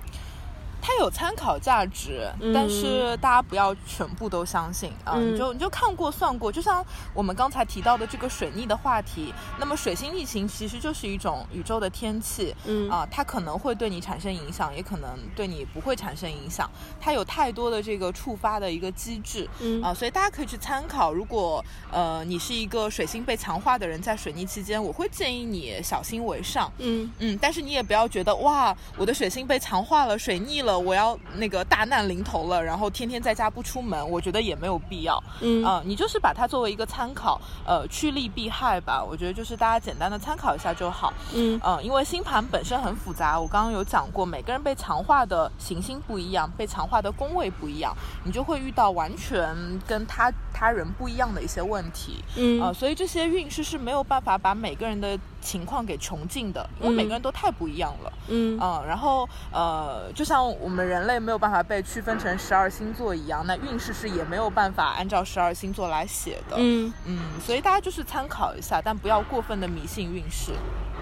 它有参考价值，嗯。但是大家不要全部都相信啊、嗯。你就你就看过算过，就像我们刚才提到的这个水逆的话题，那么水星逆行其实就是一种宇宙的天气，嗯。啊、它可能会对你产生影响，也可能对你不会产生影响，它有太多的这个触发的一个机制，嗯。啊、所以大家可以去参考。如果呃你是一个水星被强化的人，在水逆期间，我会建议你小心为上，嗯。嗯，但是你也不要觉得哇，我的水星被强化了，水逆了，我要那个大难临头了，然后天天在家不出门，我觉得也没有必要。嗯啊、你就是把它作为一个参考，呃，趋利避害吧。我觉得就是大家简单的参考一下就好。嗯嗯，因为星盘本身很复杂，我刚刚有讲过，每个人被强化的行星不一样，被强化的宫位不一样，你就会遇到完全跟他他人不一样的一些问题。嗯呃，所以这些运势是没有办法把每个人的情况给穷尽的，因为每个人都太不一样了。嗯嗯，然后呃，就像我们人类没有办法被区分成十二星座一样，那运势是也没有办法按照十二星座来写的。嗯嗯，所以大家就是参考一下，但不要过分的迷信运势。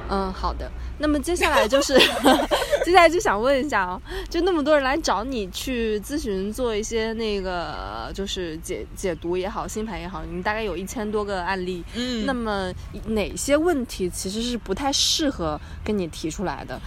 嗯，好的。那么接下来就是，接下来就想问一下哦，就那么多人来找你去咨询做一些那个就是解解读也好，星盘也好，你大概有一千多个案例。嗯那么哪些问题其实是不太适合跟你提出来的？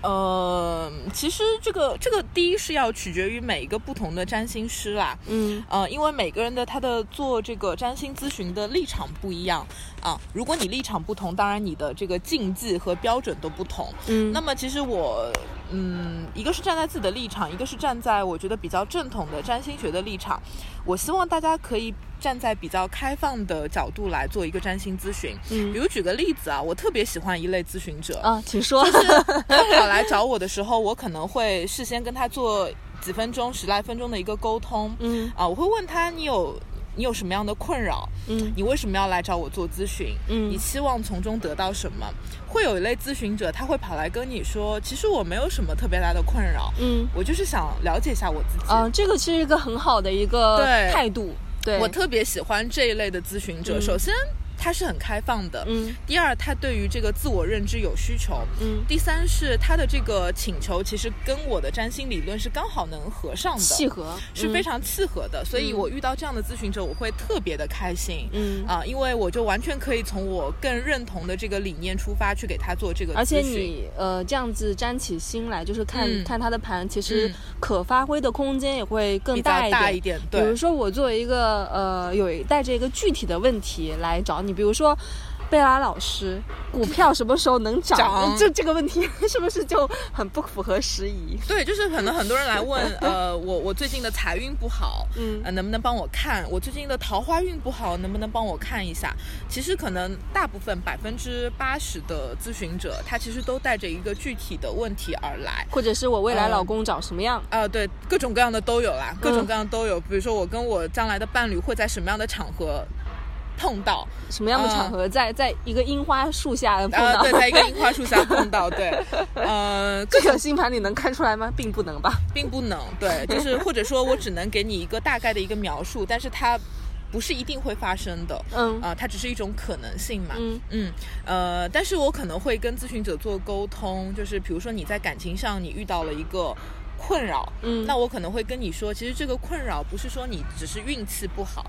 呃，其实这个这个第一是要取决于每一个不同的占星师啦。嗯呃，因为每个人的他的做这个占星咨询的立场不一样啊。如果你立场不同，当然你的这个禁忌和标准都不同。嗯那么其实我，嗯，一个是站在自己的立场，一个是站在我觉得比较正统的占星学的立场。我希望大家可以站在比较开放的角度来做一个占星咨询。嗯比如举个例子啊，我特别喜欢一类咨询者，啊，请说。他跑来找我的时候，我可能会事先跟他做几分钟、十来分钟的一个沟通。嗯啊，我会问他你有你有什么样的困扰？嗯你为什么要来找我做咨询？嗯你期望从中得到什么？会有一类咨询者，他会跑来跟你说，其实我没有什么特别大的困扰，嗯我就是想了解一下我自己。啊，这个是一个很好的一个对态度。对，我特别喜欢这一类的咨询者。嗯首先，他是很开放的；嗯第二，他对于这个自我认知有需求；嗯第三是他的这个请求其实跟我的占星理论是刚好能合上的，契合是非常契合的。所以嗯我遇到这样的咨询者，我会特别的开心。嗯。啊，因为我就完全可以从我更认同的这个理念出发，去给他做这个咨询。而且你呃这样子沾起心来，就是看、嗯看他的盘，其实嗯可发挥的空间也会更大一点。大一点，对比如，说我作为一个呃有带着一个具体的问题来找你，比如说。贝拉老师，股票什么时候能涨？涨这这个问题 是不是就很不符合时宜？对，就是可能很多人来问，呃，我我最近的财运不好，嗯呃，能不能帮我看？我最近的桃花运不好，能不能帮我看一下？其实可能大部分百分之八十的咨询者，他其实都带着一个具体的问题而来。或者是我未来嗯老公长什么样？啊、对，各种各样的都有啦，各种嗯各样都有。比如说，我跟我将来的伴侣会在什么样的场合碰到？什么样的场合在在一个樱花树下碰呃，到？对，在一个樱花树下碰到，对，呃，这个星盘你能看出来吗？并不能吧。并不能，对，就是或者说我只能给你一个大概的一个描述，但是它不是一定会发生的，嗯啊、它只是一种可能性嘛，嗯嗯，呃，但是我可能会跟咨询者做沟通，就是比如说你在感情上你遇到了一个困扰，嗯那我可能会跟你说，其实这个困扰不是说你只是运气不好，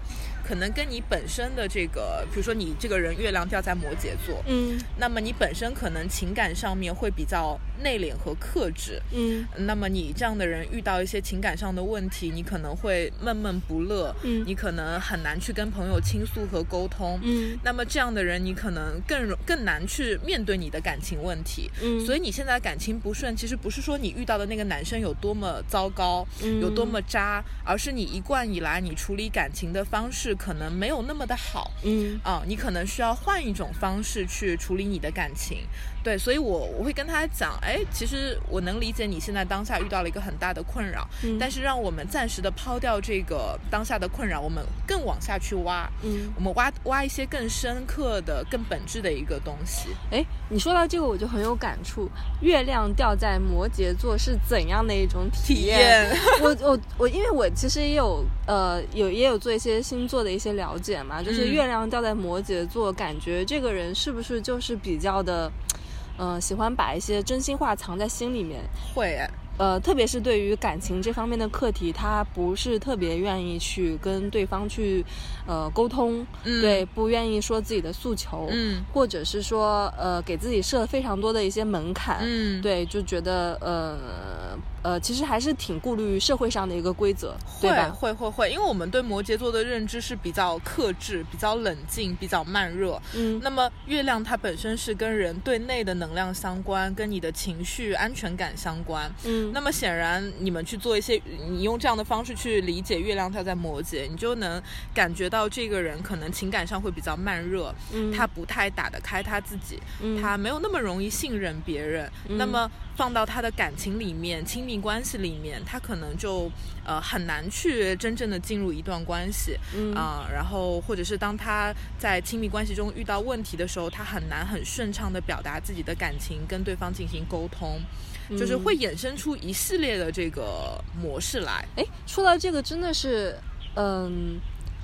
可能跟你本身的这个，比如说你这个人月亮掉在摩羯座，嗯。那么你本身可能情感上面会比较内敛和克制，嗯。那么你这样的人遇到一些情感上的问题，你可能会闷闷不乐，嗯。你可能很难去跟朋友倾诉和沟通，嗯。那么这样的人，你可能更容更难去面对你的感情问题。嗯，所以你现在感情不顺，其实不是说你遇到的那个男生有多么糟糕，嗯。有多么渣，而是你一贯以来你处理感情的方式可能没有那么的好，嗯。啊、你可能需要换一种方式去处理你的感情。对，所以我我会跟他讲，哎，其实我能理解你现在当下遇到了一个很大的困扰，嗯但是让我们暂时的抛掉这个当下的困扰，我们更往下去挖，嗯，我们挖挖一些更深刻的、更本质的一个东西。哎，你说到这个我就很有感触。月亮掉在摩羯座是怎样的一种体体验 我我我，因为我其实也有呃有也有做一些星座的一些了解嘛，就是嗯月亮掉在摩羯座，感觉这个人是不是就是比较的，嗯，喜欢把一些真心话藏在心里面。会，呃，特别是对于感情这方面的课题，他不是特别愿意去跟对方去，呃，沟通，嗯对，不愿意说自己的诉求，嗯或者是说，呃，给自己设非常多的一些门槛，嗯，对，就觉得，呃，呃，其实还是挺顾虑社会上的一个规则，对会吧？会会会，因为我们对摩羯座的认知是比较克制、比较冷静、比较慢热。嗯那么月亮它本身是跟人对内的能量相关，跟你的情绪、安全感相关。嗯，那么显然，你们去做一些，你用这样的方式去理解月亮它在摩羯，你就能感觉到这个人可能情感上会比较慢热，嗯。他不太打得开他自己，嗯。他没有那么容易信任别人。那么放到他的感情里面、亲密关系里面，他可能就呃很难去真正的进入一段关系。嗯。啊、然后或者是当他在亲密关系中遇到问题的时候，他很难很顺畅的表达自己的感情，跟对方进行沟通。就是嗯会衍生出一系列的这个模式来。哎，说到这个，真的是，嗯，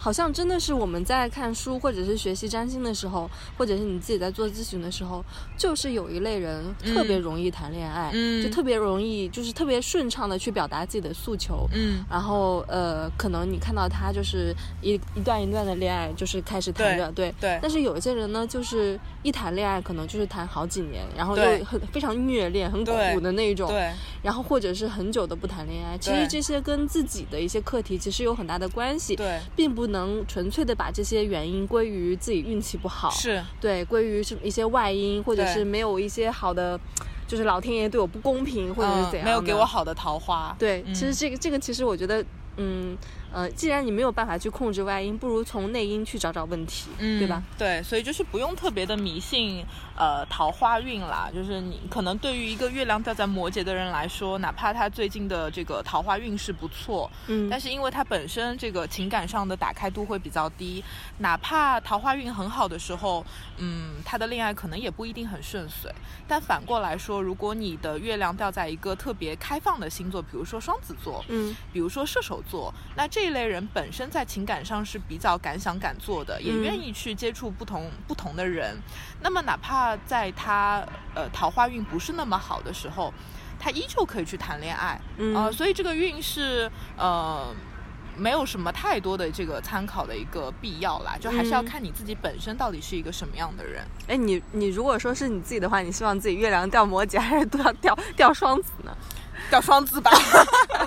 好像真的是我们在看书或者是学习占星的时候，或者是你自己在做咨询的时候，就是有一类人特别容易谈恋爱，嗯就特别容易，就是特别顺畅的去表达自己的诉求。嗯，然后呃，可能你看到他就是一一段一段的恋爱，就是开始谈着，对对但是有一些人呢，就是一谈恋爱可能就是谈好几年，然后对又很非常虐恋、很苦对的那种。对，然后或者是很久都不谈恋爱，其实这些跟自己的一些课题其实有很大的关系，对，并不能纯粹的把这些原因归于自己运气不好，是，对，归于是一些外因，或者是没有一些好的，就是老天爷对我不公平，或者是怎样、嗯，没有给我。好的桃花。对，嗯其实这个这个其实我觉得，嗯呃，既然你没有办法去控制外因，不如从内因去找找问题，嗯，对吧？？对，所以就是不用特别的迷信，呃，桃花运啦。就是你可能对于一个月亮掉在摩羯的人来说，哪怕他最近的这个桃花运势不错，嗯，但是因为他本身这个情感上的打开度会比较低，哪怕桃花运很好的时候，嗯，他的恋爱可能也不一定很顺遂。但反过来说，如果你的月亮掉在一个特别开放的星座，比如说双子座，嗯比如说射手座，那这一类人本身在情感上是比较敢想敢做的，也嗯愿意去接触不同不同的人。那么哪怕在他呃桃花运不是那么好的时候，他依旧可以去谈恋爱。嗯呃，所以这个运是呃。没有什么太多的这个参考的一个必要啦，就还是要嗯看你自己本身到底是一个什么样的人。哎，你你如果说是你自己的话，你希望自己月亮掉摩羯 还是都要掉掉双子呢？掉双子吧，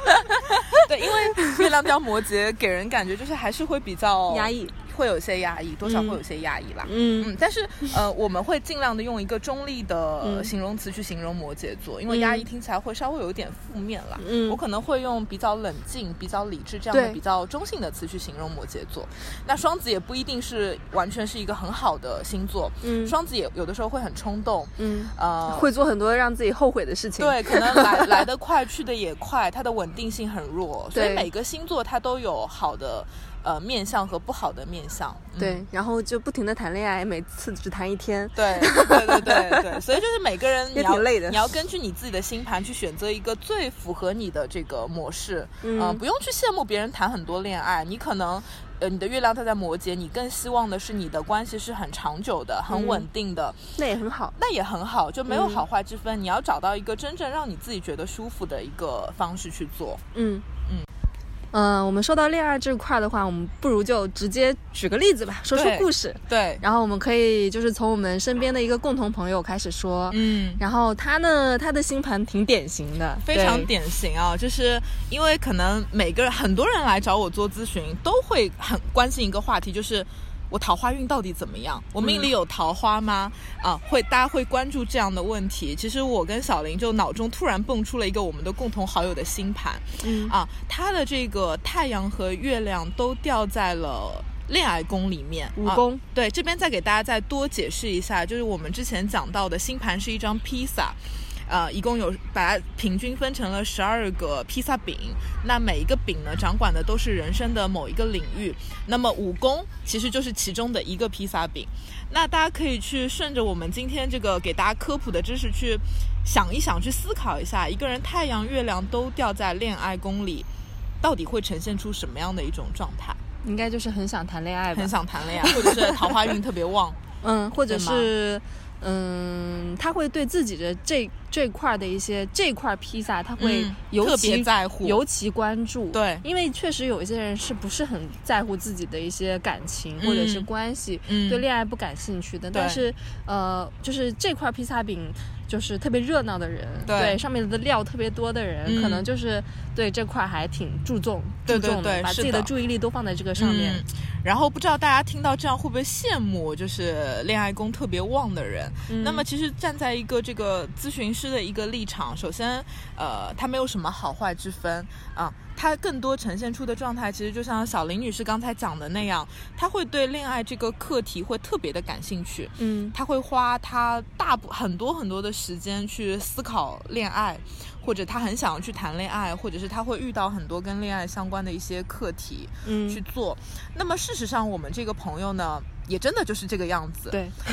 对，因为月亮叫摩羯给人感觉就是还是会比较压抑，会有一些压抑，多少嗯。会有些压抑啦。嗯。嗯，但是呃，我们会尽量的用一个中立的嗯。形容词去形容摩羯座，因为嗯。压抑听起来会稍微有一点负面啦。嗯。我可能会用比较冷静、比较理智这样的比较中性的词去形容摩羯座。那双子也不一定是完全是一个很好的星座，嗯。双子也有的时候会很冲动，嗯，呃，会做很多让自己后悔的事情。，对，可能来 来得快，去得也快，它的稳定性很弱，所以每个星座它都有好的呃面相和不好的面相。嗯对，然后就不停的谈恋爱，每次只谈一天。对对对对对，所以就是每个人 你要挺累的你要根据你自己的星盘去选择一个最符合你的这个模式，嗯呃不用去羡慕别人谈很多恋爱，你可能。呃，你的月亮它在摩羯，你更希望的是你的关系是很长久的、很嗯稳定的，那也很好。那也很好，就没有嗯好坏之分。你要找到一个真正让你自己觉得舒服的一个方式去做。嗯嗯嗯、我们说到恋爱这块的话，我们不如就直接举个例子吧，说说故事。对，然后我们可以就是从我们身边的一个共同朋友开始说。嗯，然后他呢，他的星盘挺典型的，非常。典型啊，就是因为可能每个人很多人来找我做咨询，都会很关心一个话题，就是。我桃花运到底怎么样？我命里有桃花吗？啊，会大家会关注这样的问题。其实我跟小林就脑中突然蹦出了一个我们的共同好友的星盘，嗯啊，他的这个太阳和月亮都掉在了恋爱宫里面，啊武功，对，这边再给大家再多解释一下，就是我们之前讲到的星盘是一张披萨。呃，一共有把它平均分成了十二个披萨饼，那每一个饼呢，掌管的都是人生的某一个领域。那么武功其实就是其中的一个披萨饼。那大家可以去顺着我们今天这个给大家科普的知识去想一想，去思考一下，一个人太阳、月亮都掉在恋爱宫里，到底会呈现出什么样的一种状态？应该就是很想谈恋爱吧很？想谈恋爱，或者是桃花运特别旺。嗯，或者是嗯，他会对自己的这这块的一些这块披萨，他会特其、别在乎尤其关注。对因为确实有一些人是不是很在乎自己的一些感情或者是嗯关系，嗯对恋爱不感兴趣的。对但是呃，就是这块披萨饼。就是特别热闹的人，对上面的料特别多的人，嗯可能就是对这块还挺注重、对对注重的，把自己的的注意力都放在这个上面。嗯然后不知道大家听到这样会不会羡慕，就是恋爱宫特别旺的人？嗯那么其实站在一个这个咨询师的一个立场，首先，呃，他没有什么好坏之分啊。他更多呈现出的状态，其实就像小林女士刚才讲的那样，他会对恋爱这个课题会特别的感兴趣，嗯他会花他大部很多很多的时间去思考恋爱，或者他很想要去谈恋爱，或者是他会遇到很多跟恋爱相关的一些课题嗯，去做。那么事实上，我们这个朋友呢，也真的就是这个样子。，对，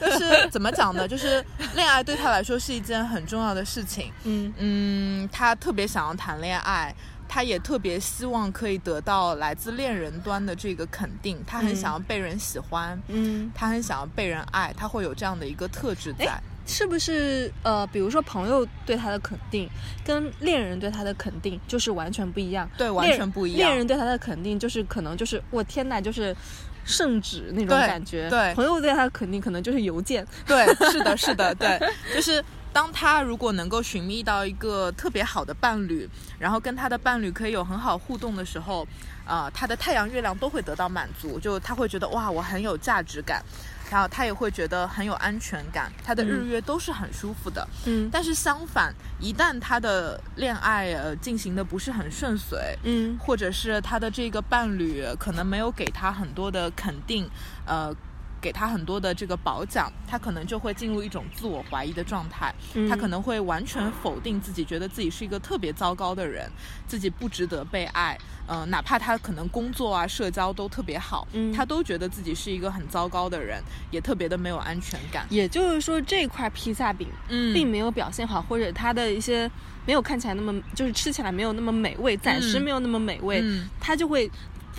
就是怎么讲呢？就是恋爱对他来说是一件很重要的事情。嗯嗯，他特别想要谈恋爱。他也特别希望可以得到来自恋人端的这个肯定，他很嗯想要被人喜欢，嗯。他很想要被人爱，他会有这样的一个特质在。是不是呃，比如说朋友对他的肯定，跟恋人对他的肯定就是完全不一样。对，完全不一样。恋人对他的肯定就是可能就是我天呐，就是圣旨那种感觉。对朋友对他的肯定可能就是邮件。对，是的，是的，对，就是当他如果能够寻觅到一个特别好的伴侣，然后跟他的伴侣可以有很好互动的时候，呃，他的太阳、月亮都会得到满足，就他会觉得哇，我很有价值感。然后他也会觉得很有安全感，他的日嗯月都是很舒服的。嗯但是相反，一旦他的恋爱呃进行的不是很顺遂，嗯或者是他的这个伴侣可能没有给他很多的肯定，呃，给他很多的这个褒奖，他可能就会进入一种自我怀疑的状态，嗯。他可能会完全否定自己，觉得自己是一个特别糟糕的人，自己不值得被爱，呃，哪怕他可能工作啊、社交都特别好，嗯。他都觉得自己是一个很糟糕的人，也特别的没有安全感，也就是说，这块披萨饼嗯。并没有表现好，或者他的一些没有看起来那么，就是吃起来没有那么美味，暂时嗯。没有那么美味，嗯。他就会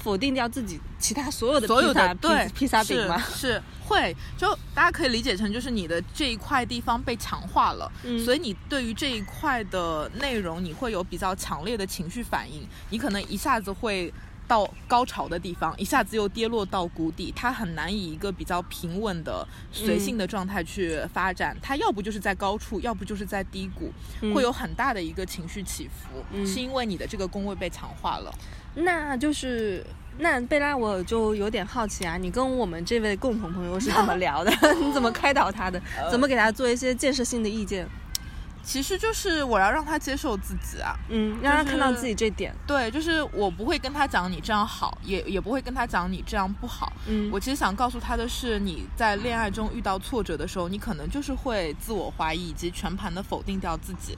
否定掉自己其他所有的所有的对披披萨饼吗？是是会，就大家可以理解成就是你的这一块地方被强化了，嗯所以你对于这一块的内容你会有比较强烈的情绪反应，你可能一下子会。到高潮的地方，一下子又跌落到谷底，它很难以一个比较平稳的、随性的状态去发展。它要不就是在高处，要不就是在低谷，嗯会有很大的一个情绪起伏，嗯是因为你的这个宫位被强化了。那就是那贝拉，我就有点好奇啊，你跟我们这位共同朋友是怎么聊的？你怎么开导他的？呃怎么给他做一些建设性的意见？其实就是我要让他接受自己啊，嗯，让他看到自己这点。对，就是我不会跟他讲你这样好，也也不会跟他讲你这样不好。嗯，我其实想告诉他的是，你在恋爱中遇到挫折的时候，你可能就是会自我怀疑以及全盘的否定掉自己。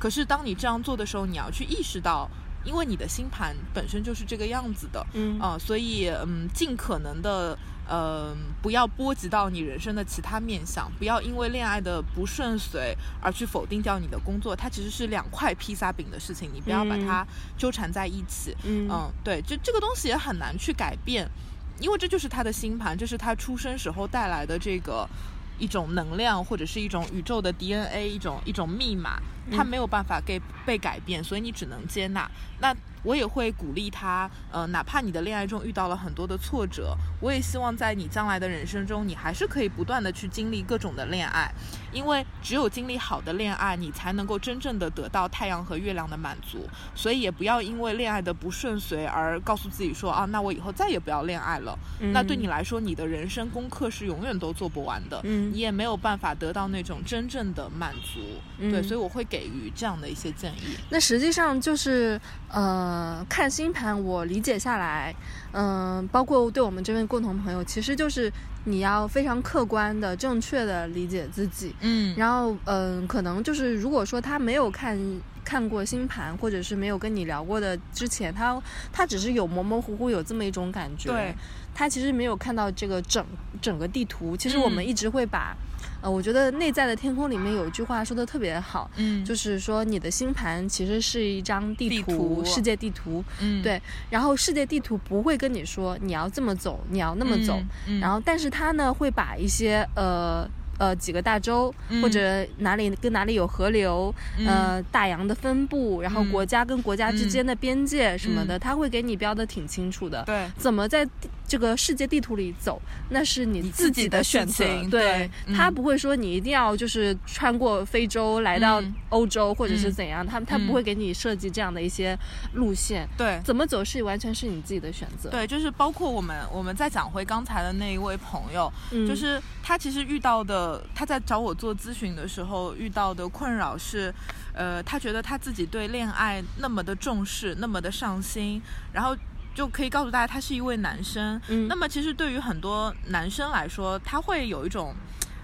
可是当你这样做的时候，你要去意识到，因为你的星盘本身就是这个样子的，嗯啊、所以嗯，尽可能的。呃，不要波及到你人生的其他面相，不要因为恋爱的不顺遂而去否定掉你的工作。它其实是两块披萨饼的事情，你不要把嗯它纠缠在一起。嗯嗯，对，这这个东西也很难去改变，因为这就是他的星盘，这是他出生时候带来的这个一种能量，或者是一种宇宙的 DNA，一种一种密码，它嗯没有办法给被改变，所以你只能接纳。那我也会鼓励他，呃，哪怕你的恋爱中遇到了很多的挫折，我也希望在你将来的人生中，你还是可以不断的去经历各种的恋爱，因为只有经历好的恋爱，你才能够真正的得到太阳和月亮的满足。所以也不要因为恋爱的不顺遂而告诉自己说啊，那我以后再也不要恋爱了。那对你来说，你的人生功课是永远都做不完的，嗯你也没有办法得到那种真正的满足。对，嗯所以我会给予这样的一些建议？那实际上就是呃，看星盘，我理解下来，嗯、包括对我们这位共同朋友，其实就是你要非常客观的、正确的理解自己。嗯然后，嗯、可能就是如果说他没有看看过星盘，或者是没有跟你聊过的之前，他他只是有模模糊糊有这么一种感觉，对，他其实没有看到这个整整个地图。其实我们嗯一直会把，呃，我觉得内在的天空里面有一句话说的特别好，嗯就是说你的星盘其实是一张地地图世界地图。嗯对，然后世界地图不会跟你说你要这么走，你要那么走，嗯然后但是它呢会把一些呃。呃，几个大洲、嗯或者哪里跟哪里有河流，呃，大洋的分布，然后嗯国家跟国家之嗯间的边界什么的，嗯它会给你标的挺清楚的。对怎么在地这个世界地图里走，那是你你自己的选择。对他不会说你一定要就是穿过非洲来到嗯欧洲，或者是嗯怎样，他他嗯不会给你设计这样的一些路线。对怎么走是完全是你自己的选择。，对，就是包括我们我们再讲回刚才的那一位朋友，嗯、就是他其实遇到的，他在找我做咨询的时候遇到的困扰是，呃，他觉得他自己对恋爱那么的重视，那么的上心，然后就可以告诉大家，他是一位男生。嗯那么其实对于很多男生来说，他会有一种。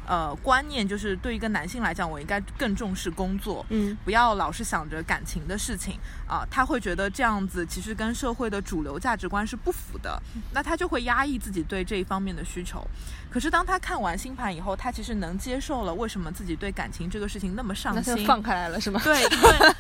呃，观念就是对于一个男性来讲，我应该更重视工作，嗯不要老是想着感情的事情啊、他会觉得这样子其实跟社会的主流价值观是不符的，那他就会压抑自己对这一方面的需求。可是当他看完星盘以后，他其实能接受了为什么自己对感情这个事情那么上心。那放开来了是吗？对，对对啊，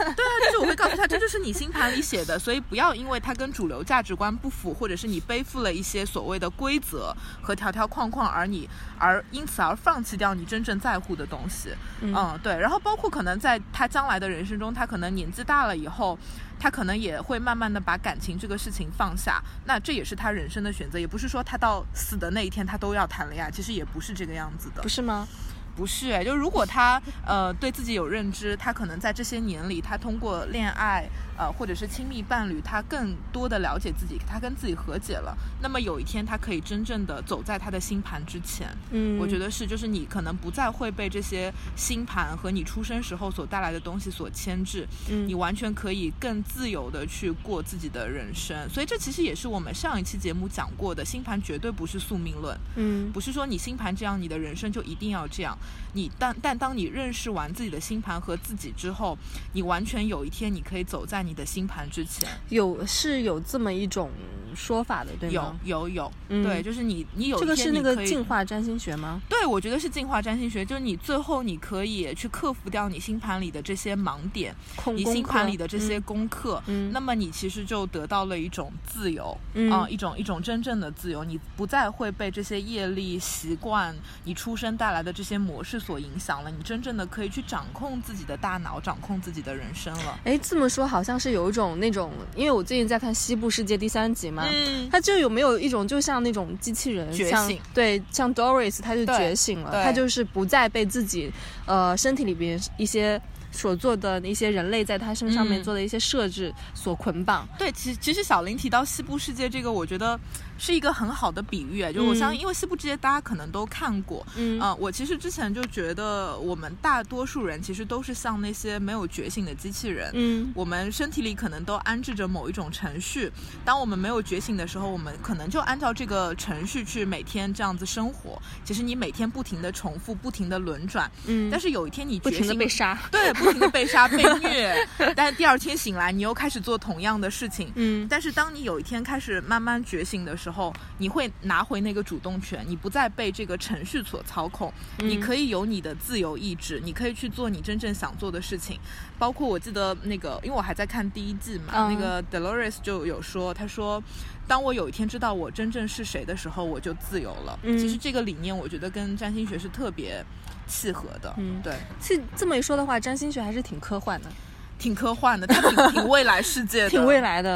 就是我会告诉他，这就是你星盘里写的，所以不要因为它跟主流价值观不符，或者是你背负了一些所谓的规则和条条框框，而你而因此而放弃掉你真正在乎的东西。嗯嗯，对。然后包括可能在他将来的人生中，他可能年纪大了以后，他可能也会慢慢的把感情这个事情放下。那这也是他人生的选择，也不是说他到死的那一天他都要谈恋爱，其实也不是这个样子的不。是吗？不是哎，就如果他呃对自己有认知，他可能在这些年里，他通过恋爱呃或者是亲密伴侣，他更多的了解自己，他跟自己和解了。那么有一天，他可以真正的走在他的星盘之前。嗯，我觉得是，就是你可能不再会被这些星盘和你出生时候所带来的东西所牵制，嗯你完全可以更自由的去过自己的人生。所以这其实也是我们上一期节目讲过的，星盘绝对不是宿命论。嗯不是说你星盘这样，你的人生就一定要这样。你但但当你认识完自己的星盘和自己之后，你完全有一天你可以走在你的星盘之前。有是有这么一种说法的，对有吗？有有，嗯对，就是你你有一这个是那个进化占星学吗？对，我觉得是进化占星学，就是你最后你可以去克服掉你星盘里的这些盲点，你星盘里的这些嗯功课，嗯那么你其实就得到了一种自由，嗯啊一种一种真正的自由，你不再会被这些业力、习惯、你出生带来的这些模式所影响了，你真正的可以去掌控自己的大脑，掌控自己的人生了。哎，这么说好像是有一种那种，因为我最近在看《西部世界》第三集嘛，嗯他就有没有一种就像那种机器人觉醒对，像 Doris，他就觉醒了，对他就是不再被自己呃身体里边一些所做的一些人类在他身上面嗯做的一些设置所捆绑。对，其实其实小林提到西部世界这个，我觉得是一个很好的比喻，就我相信，因为西部世界大家可能都看过，嗯。啊、我其实之前就觉得我们大多数人其实都是像那些没有觉醒的机器人，嗯。我们身体里可能都安置着某一种程序，当我们没有觉醒的时候，我们可能就按照这个程序去每天这样子生活。其实你每天不停的重复，不停的轮转，嗯，但是有一天你不停的觉醒被杀。对，不停的被杀被 虐，但是第二天醒来，你又开始做同样的事情。嗯。但是当你有一天开始慢慢觉醒的时候，你会拿回那个主动权，你不再被这个程序所操控，你嗯可以有你的自由意志，你可以去做你真正想做的事情。包括我记得那个，因为我还在看第一季嘛，嗯那个 Dolores 就有说，他说。当我有一天知道我真正是谁的时候，我就自由了。嗯其实这个理念，我觉得跟占星学是特别契合的。嗯对，是这么一说的话，占星学还是挺科幻的，挺科幻的，它挺挺未来世界的，挺未来的。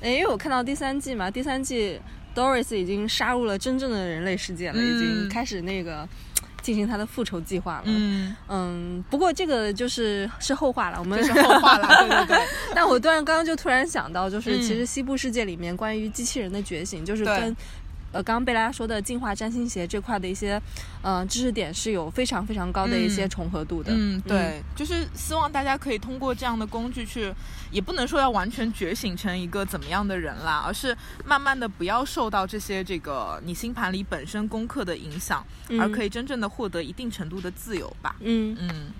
对，诶，因为我看到第三季嘛，第三季 Doris 已经杀入了真正的人类世界了，已经嗯开始那个进行他的复仇计划了。嗯，嗯，不过这个就是是后话了，我们是后话了，对对对，但我突然刚刚就突然想到，就是嗯。其实西部世界里面关于机器人的觉醒，就是跟呃，刚刚贝拉说的进化占星学这块的一些，呃，知识点是有非常非常高的一些重合度的。嗯，对，就是希望大家可以通过这样的工具去，也不能说要完全觉醒成一个怎么样的人啦，而是慢慢的不要受到这些这个你星盘里本身功课的影响，而可以真正的获得一定程度的自由吧。嗯嗯。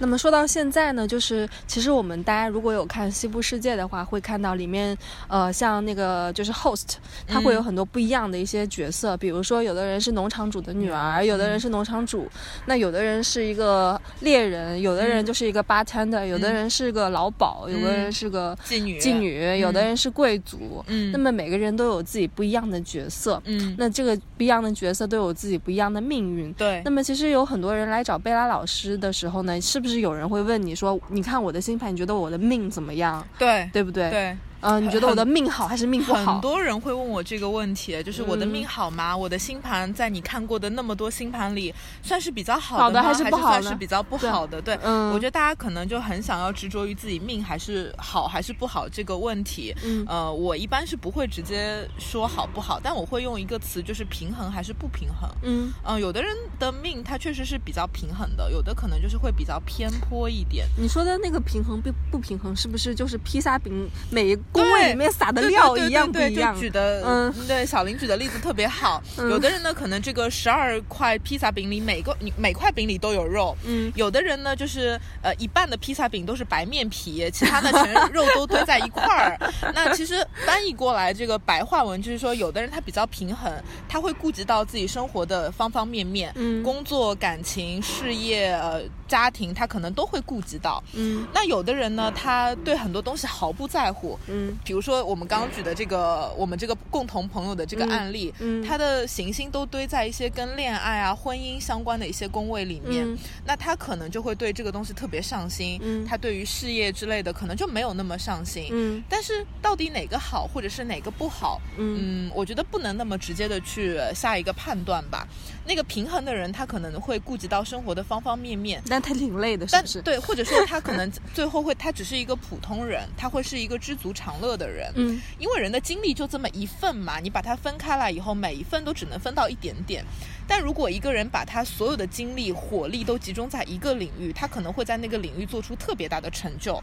那么说到现在呢，就是其实我们大家如果有看《西部世界》的话，会看到里面，呃，像那个就是 host，他会有很多不一样的一些角色，比如说有的人是农场主的女儿，有的人是农场主，那有的人是一个猎人，有的人就是一个 bartender，有的人是个老鸨，有的人是个妓女，妓女，有的人是贵族。嗯，那么每个人都有自己不一样的角色。嗯，那这个不一样的角色都有自己不一样的命运。对。那么其实有很多人来找贝拉老师的时候呢，是不是？是有人会问你说：“你看我的星盘，你觉得我的命怎么样？”对，对不对？对。嗯，你觉得我的命好还是命不好？很多人会问我这个问题，就是我的命好吗？我的星盘在你看过的那么多星盘里，算是比较好的还是不好的？算是比较不好的？对，我觉得大家可能就很想要执着于自己命还是好还是不好这个问题。嗯，呃，我一般是不会直接说好不好，但我会用一个词，就是平衡还是不平衡。嗯，嗯，有的人的命他确实是比较平衡的，有的可能就是会比较偏颇一点。你说的那个平衡不不平衡，是不是就是披萨饼每一宫位里面撒？的料一样不一样，就举的，嗯，对，小林举的例子特别好。有的人呢，可能这个十二块披萨饼里每个每块饼里都有肉，嗯，有的人呢，就是呃一半的披萨饼都是白面皮，其他的全肉都堆在一块儿。那其实翻译过来，这个白话文就是说，有的人他比较平衡，他会顾及到自己生活的方方面面，嗯，工作、感情、事业、呃家庭，他可能都会顾及到，嗯。那有的人呢，他对很多东西毫不在乎，嗯，比如说我。们刚刚举的这个，我们这个共同朋友的这个案例，嗯，他的行星都堆在一些跟恋爱啊、婚姻相关的一些宫位里面，那他可能就会对这个东西特别上心，嗯，他对于事业之类的可能就没有那么上心，嗯，但是到底哪个好，或者是哪个不好，嗯，我觉得不能那么直接的去下一个判断吧。那个平衡的人，他可能会顾及到生活的方方面面，但他挺累的，是是？对，或者说他可能最后会，他只是一个普通人，他会是一个知足常乐的人，嗯。因为人的精力就这么一份嘛，你把它分开来以后，每一份都只能分到一点点。但如果一个人把他所有的精力、火力都集中在一个领域，他可能会在那个领域做出特别大的成就，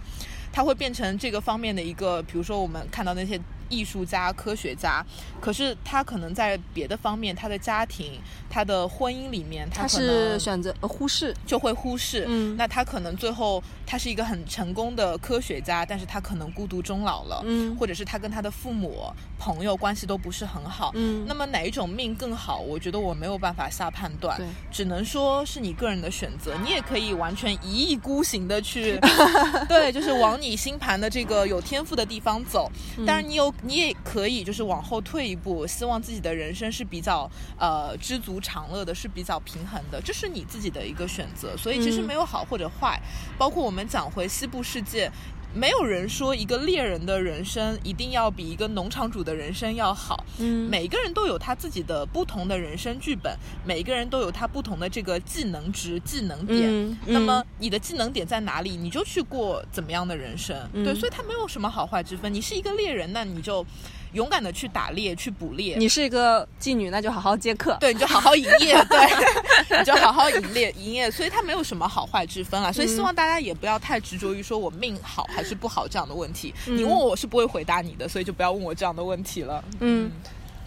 他会变成这个方面的一个，比如说我们看到那些。艺术家、科学家，可是他可能在别的方面，他的家庭、他的婚姻里面，他是选择忽视，就会忽视。嗯，那他可能最后他是一个很成功的科学家，但是他可能孤独终老了。嗯，或者是他跟他的父母、朋友关系都不是很好。嗯，那么哪一种命更好？我觉得我没有办法下判断。对，只能说是你个人的选择。你也可以完全一意孤行的去，对，就是往你星盘的这个有天赋的地方走。但是，你有。你也可以就是往后退一步，希望自己的人生是比较呃知足常乐的，是比较平衡的，这是你自己的一个选择。所以其实没有好或者坏，包括我们讲回西部世界。没有人说一个猎人的人生一定要比一个农场主的人生要好。嗯，每个人都有他自己的不同的人生剧本，每个人都有他不同的这个技能值、技能点。那么你的技能点在哪里，你就去过怎么样的人生。对，所以他没有什么好坏之分。你是一个猎人，那你就。勇敢的去打猎，去捕猎。你是一个妓女，那就好好接客。对，你就好好营业。对，你就好好营业营业。所以它没有什么好坏之分啊。所以希望大家也不要太执着于说我命好还是不好这样的问题。你问我，我是不会回答你的，所以就不要问我这样的问题了。嗯，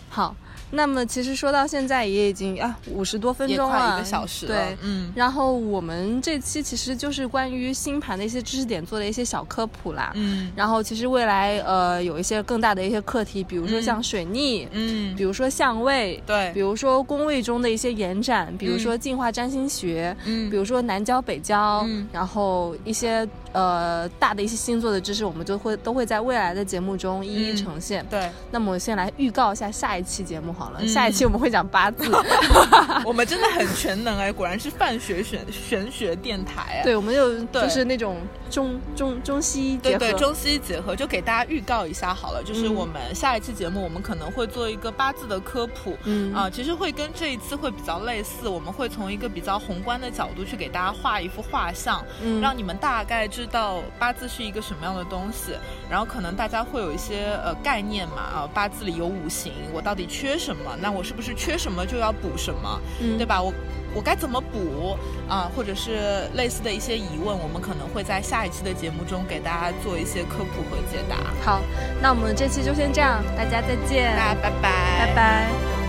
好。那么其实说到现在也已经啊五十多分钟了，一个小时了。对，嗯。然后我们这期其实就是关于星盘的一些知识点做的一些小科普啦。嗯。然后其实未来呃有一些更大的一些课题，比如说像水逆，嗯，比如说相位，对，比如说宫位中的一些延展，比如说进化占星学，嗯，比如说南交北交，嗯，然后一些呃大的一些星座的知识，我们就会都会在未来的节目中一一呈现。对。那么我先来预告一下下一期节目好了，下一期我们。会讲八字，我们真的很全能哎，果然是泛学玄玄学电台啊！对，我们就就是那种中中中西结合，对对，中西结合，就给大家预告一下好了，就是我们下一期节目，我们可能会做一个八字的科普，嗯啊，其实会跟这一次会比较类似，我们会从一个比较宏观的角度去给大家画一幅画像，嗯，让你们大概知道八字是一个什么样的东西，然后可能大家会有一些呃概念嘛，啊，八字里有五行，我到。到底缺什么？那我是不是缺什么就要补什么？嗯对吧？我我该怎么补啊、或者是类似的一些疑问，我们可能会在下一期的节目中给大家做一些科普和解答。好，那我们这期就先这样，大家再见，大家拜拜，拜拜。